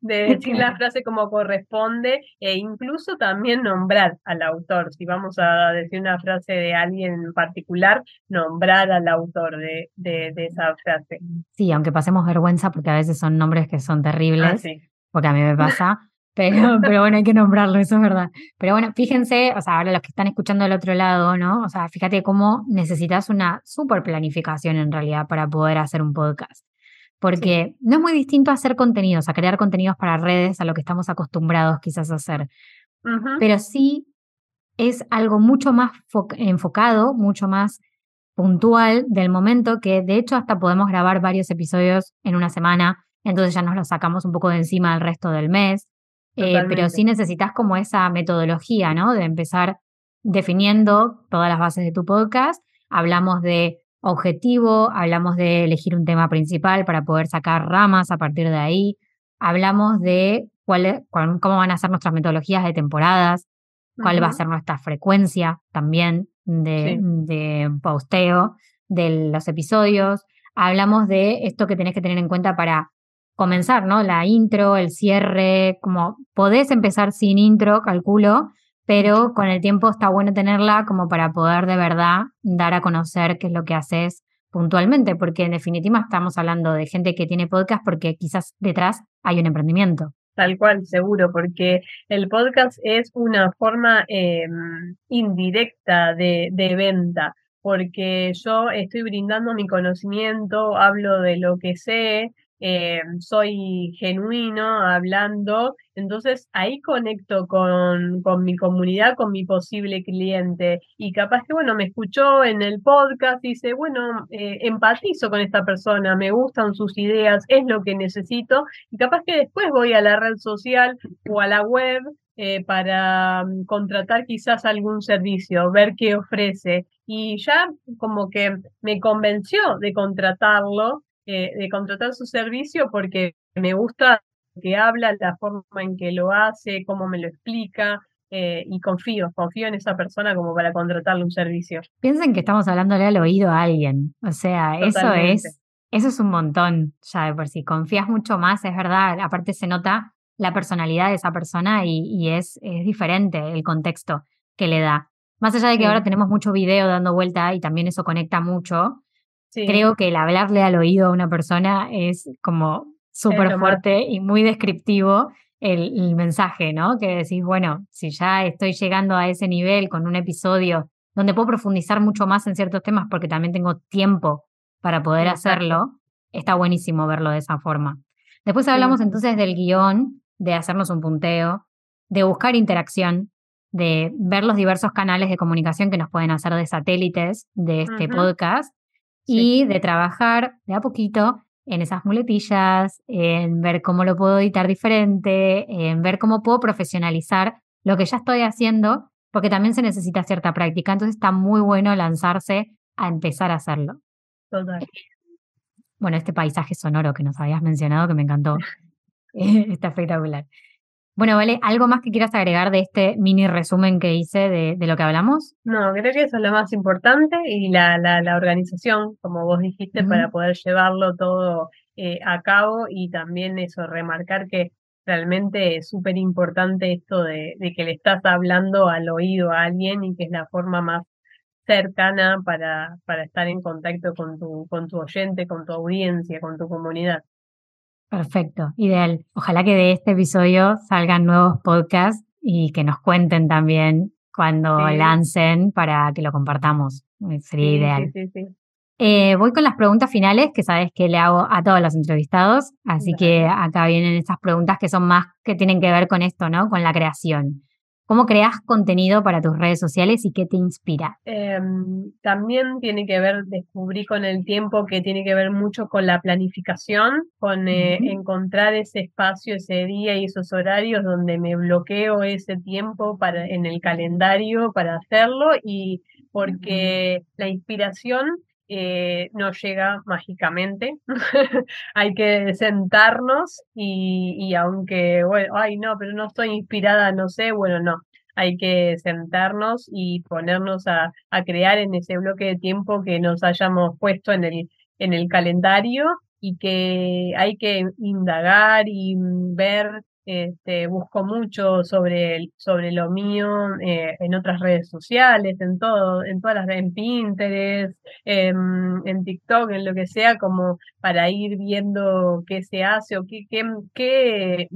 S2: de decir la frase como corresponde e incluso también nombrar al autor. Si vamos a decir una frase de alguien en particular, nombrar al autor de, de, de esa frase.
S1: Sí, aunque pasemos vergüenza porque a veces son nombres que son terribles, ah, porque a mí me pasa. Pero, pero bueno, hay que nombrarlo, eso es verdad. Pero bueno, fíjense, o sea, ahora los que están escuchando del otro lado, ¿no? O sea, fíjate cómo necesitas una super planificación en realidad para poder hacer un podcast. Porque no es muy distinto a hacer contenidos, a crear contenidos para redes, a lo que estamos acostumbrados quizás a hacer. Pero sí es algo mucho más enfocado, mucho más puntual del momento, que de hecho hasta podemos grabar varios episodios en una semana, entonces ya nos los sacamos un poco de encima del resto del mes. Eh, pero sí necesitas como esa metodología, ¿no? De empezar definiendo todas las bases de tu podcast. Hablamos de objetivo, hablamos de elegir un tema principal para poder sacar ramas a partir de ahí. Hablamos de cuál, cómo van a ser nuestras metodologías de temporadas, cuál va a ser nuestra frecuencia también de, de, posteo de los episodios. Hablamos de esto que tenés que tener en cuenta para comenzar, ¿no? La intro, el cierre, como podés empezar sin intro, calculo, pero con el tiempo está bueno tenerla como para poder de verdad dar a conocer qué es lo que haces puntualmente, porque en definitiva estamos hablando de gente que tiene podcast porque quizás detrás hay un emprendimiento.
S2: Tal cual, seguro, porque el podcast es una forma em, indirecta de, de, venta, porque yo estoy brindando mi conocimiento, hablo de lo que sé, eh, soy genuino hablando, entonces ahí conecto con, con, mi comunidad, con mi posible cliente y capaz que, bueno, me escuchó en el podcast y dice, bueno, eh, empatizo con esta persona, me gustan sus ideas, es lo que necesito y capaz que después voy a la red social o a la web eh, para mm, contratar quizás algún servicio, ver qué ofrece. Y ya como que me convenció de contratarlo eh, de contratar su servicio porque me gusta que habla, la forma en que lo hace, cómo me lo explica. Eh, y confío, confío en esa persona como para contratarle un servicio.
S1: Piensen que estamos hablándole al oído a alguien. O sea, eso es, eso es un montón ya de por sí. Confías mucho más, es verdad. Aparte se nota la personalidad de esa persona y, es, es, diferente el contexto que le da. Más allá de que ahora tenemos mucho video dando vuelta y también eso conecta mucho, Creo que el hablarle al oído a una persona es como súper fuerte y muy descriptivo el, mensaje, ¿no? Que decís, bueno, si ya estoy llegando a ese nivel con un episodio donde puedo profundizar mucho más en ciertos temas porque también tengo tiempo para poder hacerlo, está buenísimo verlo de esa forma. Después hablamos entonces del guion, de hacernos un punteo, de buscar interacción, de ver los diversos canales de comunicación que nos pueden hacer de satélites de este podcast y de trabajar de a poquito en esas muletillas, en ver cómo lo puedo editar diferente, en ver cómo puedo profesionalizar lo que ya estoy haciendo, porque también se necesita cierta práctica. Entonces está muy bueno lanzarse a empezar a hacerlo.
S2: Total.
S1: Bueno, este paisaje sonoro que nos habías mencionado, que me encantó, está espectacular. Bueno, Vale, ¿algo más que quieras agregar de este mini resumen que hice de, lo que hablamos?
S2: No, creo que eso es lo más importante y la, la, organización, como vos dijiste, para poder llevarlo todo eh, a cabo y también eso, remarcar que realmente es súper importante esto de, de, que le estás hablando al oído a alguien y que es la forma más cercana para, para estar en contacto con tu, con tu oyente, con tu audiencia, con tu comunidad.
S1: Perfecto, ideal. Ojalá que de este episodio salgan nuevos podcasts y que nos cuenten también cuando lancen para que lo compartamos. Eh, sería ideal. Eh, voy con las preguntas finales que sabes que le hago a todos los entrevistados, así que acá vienen esas preguntas que son más que tienen que ver con esto, ¿no? Con la creación. ¿Cómo creas contenido para tus redes sociales y qué te inspira?
S2: Em, también tiene que ver, descubrí con el tiempo que tiene que ver mucho con la planificación, con eh, encontrar ese espacio, ese día y esos horarios donde me bloqueo ese tiempo para, en el calendario para hacerlo y porque la inspiración eh, no llega mágicamente. Hay que sentarnos y, y, aunque, bueno, ay, no, pero no estoy inspirada, no sé, bueno, no. Hay que sentarnos y ponernos a, a crear en ese bloque de tiempo que nos hayamos puesto en el, en el calendario y que hay que indagar y ver este, busco mucho sobre, sobre lo mío eh, en otras redes sociales, en todo, en todas las en Pinterest, en, TikTok, en lo que sea, como para ir viendo qué se hace o qué, qué,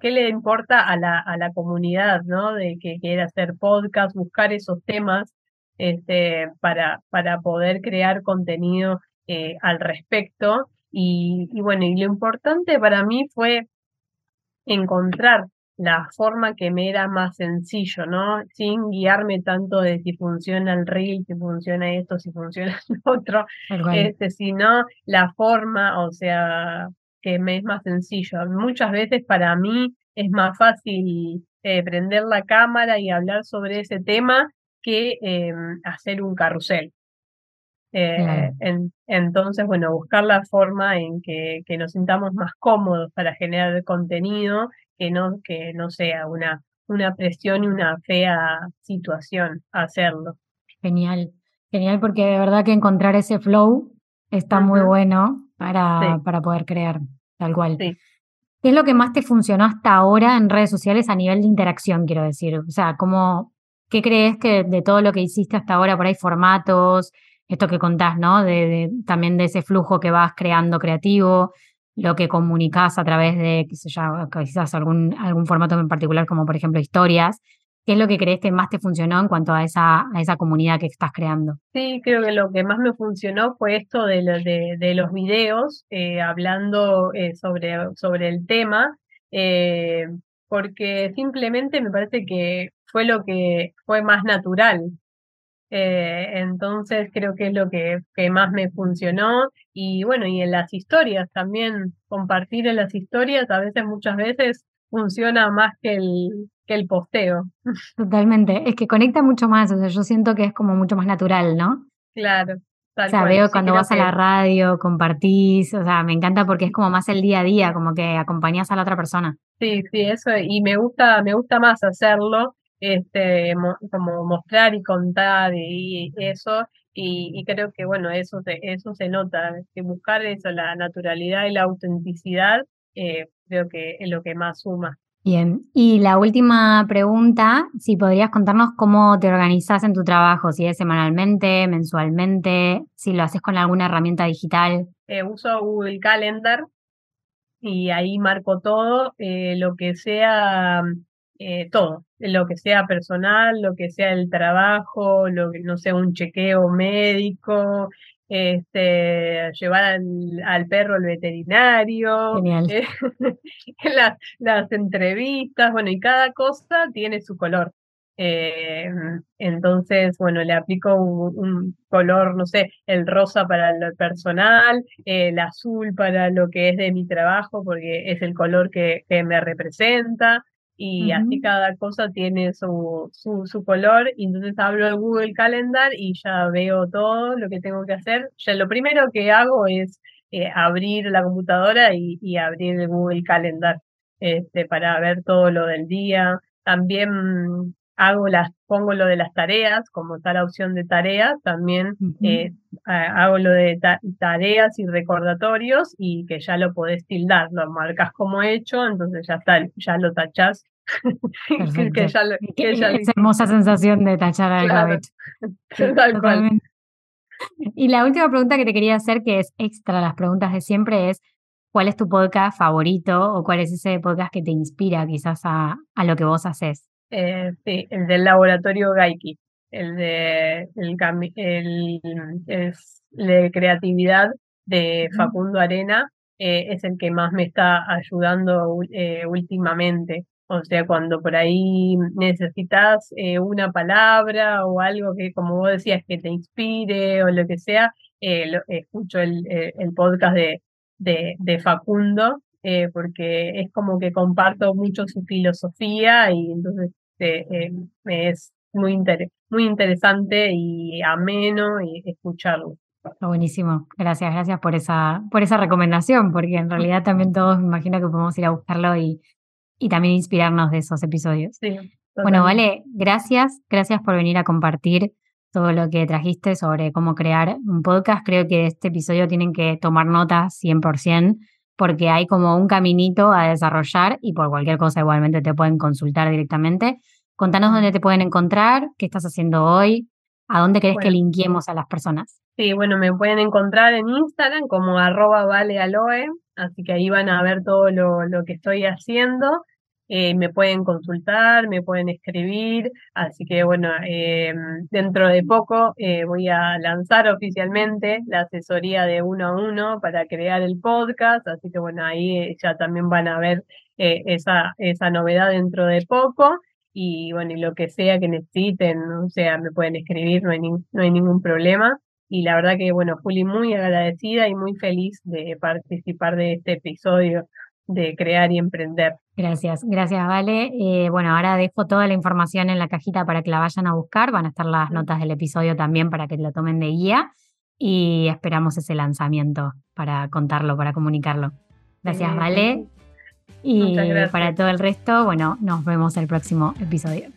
S2: qué, le importa a la, a la comunidad, ¿no? De que quiera hacer podcast, buscar esos temas este, para, para poder crear contenido eh, al respecto. Y, y bueno, y lo importante para mí fue encontrar la forma que me era más sencillo, ¿no? Sin guiarme tanto de si funciona el reel, si funciona esto, si funciona lo otro, este, sino la forma, o sea, que me es más sencillo. Muchas veces para mí es más fácil eh, prender la cámara y hablar sobre ese tema que em, hacer un carrusel. Eh, entonces, bueno, buscar la forma en que, que, nos sintamos más cómodos para generar contenido, que no, que no sea una, una presión y una fea situación hacerlo.
S1: Genial, genial, porque de verdad que encontrar ese flow está muy bueno para, para poder crear, tal cual. ¿Qué es lo que más te funcionó hasta ahora en redes sociales a nivel de interacción, quiero decir? O sea, ¿cómo, ¿qué crees que de todo lo que hiciste hasta ahora, por ahí formatos, esto que contás, ¿no? De, también de ese flujo que vas creando creativo, lo que comunicas a través de, qué sé yo, quizás algún, algún formato en particular, como por ejemplo historias. ¿Qué es lo que crees que más te funcionó en cuanto a esa, a esa comunidad que estás creando?
S2: Sí, creo que lo que más me funcionó fue esto de, de, de los videos, eh, hablando eh, sobre, sobre el tema, eh, porque simplemente me parece que fue lo que fue más natural. Entonces creo que es lo que, que más me funcionó. Y bueno, y en las historias también, compartir en las historias, a veces, muchas veces, funciona más que el, que el posteo.
S1: Totalmente, es que conecta mucho más, o sea, yo siento que es como mucho más natural, ¿no?
S2: Claro.
S1: o sea, veo cuando vas a la radio, compartís, o sea, me encanta porque es como más el día a día, como que acompañas a la otra persona.
S2: Sí, sí, eso, y me gusta, me gusta más hacerlo, este, como mostrar y contar y, eso, y, creo que bueno, eso se, eso se nota, que buscar eso, la naturalidad y la autenticidad, eh, creo que es lo que más suma.
S1: Bien, y la última pregunta, si podrías contarnos cómo te organizas en tu trabajo, si es semanalmente, mensualmente, si lo haces con alguna herramienta digital.
S2: Eh, uso Google Calendar y ahí marco todo, eh, lo que sea, eh, todo, lo que sea personal, lo que sea el trabajo, lo que no sea un chequeo médico, este, llevar al, perro al veterinario, eh, las, las, entrevistas, bueno, y cada cosa tiene su color. Eh, entonces, bueno, le aplico un, color, no sé, el rosa para lo personal, el azul para lo que es de mi trabajo, porque es el color que, que me representa y así cada cosa tiene su, su, su, color y entonces hablo de Google Calendar y ya veo todo lo que tengo que hacer. Ya lo primero que hago es eh, abrir la computadora y, y, abrir el Google Calendar este, para ver todo lo del día. También hago las, pongo lo de las tareas, como está la opción de tareas, también eh, hago lo de tareas y recordatorios y que ya lo podés tildar, lo marcas como hecho, entonces ya está, ya lo tachás.
S1: que ya Esa hermosa sensación de tachar algo hecho. Y la última pregunta que te quería hacer, que es extra las preguntas de siempre, es ¿cuál es tu podcast favorito o cuál es ese podcast que te inspira quizás a, a lo que vos haces?
S2: Eh, sí, el del laboratorio Gaiki, el de el, el, de creatividad de Facundo Arena, eh, es el que más me está ayudando eh, últimamente. O sea, cuando por ahí necesitas una palabra o algo que, como vos decías, que te inspire o lo que sea, escucho el, el podcast de, de, de Facundo eh, porque es como que comparto mucho su filosofía y entonces eh, eh, es muy, muy interesante y ameno y escucharlo.
S1: buenísimo, gracias, gracias por esa, por esa recomendación, porque en realidad también todos me imagino que podemos ir a buscarlo y, y también inspirarnos de esos episodios. bueno, vale, gracias, gracias por venir a compartir todo lo que trajiste sobre cómo crear un podcast. Creo que de este episodio tienen que tomar notas 100% porque hay como un caminito a desarrollar y por cualquier cosa igualmente te pueden consultar directamente. Contanos dónde te pueden encontrar, qué estás haciendo hoy, a dónde querés que linkiemos a las personas.
S2: Sí, bueno, me pueden encontrar en Instagram como arroba valealoe, así que ahí van a ver todo lo, lo que estoy haciendo. Eh, me pueden consultar, me pueden escribir, así que bueno, eh, dentro de poco eh, voy a lanzar oficialmente la asesoría de uno a uno para crear el podcast, así que bueno, ahí ya también van a ver esa, esa novedad dentro de poco y bueno, y lo que sea que necesiten, o sea, me pueden escribir, no hay, no hay ningún problema. Y la verdad que, bueno, Juli, muy agradecida y muy feliz de participar de este episodio de crear y emprender.
S1: Gracias, gracias, Vale. Eh, bueno, ahora dejo toda la información en la cajita para que la vayan a buscar. Van a estar las notas del episodio también para que lo tomen de guía y esperamos ese lanzamiento para contarlo, para comunicarlo. Gracias, Vale. Y para todo el resto, bueno, nos vemos el próximo episodio.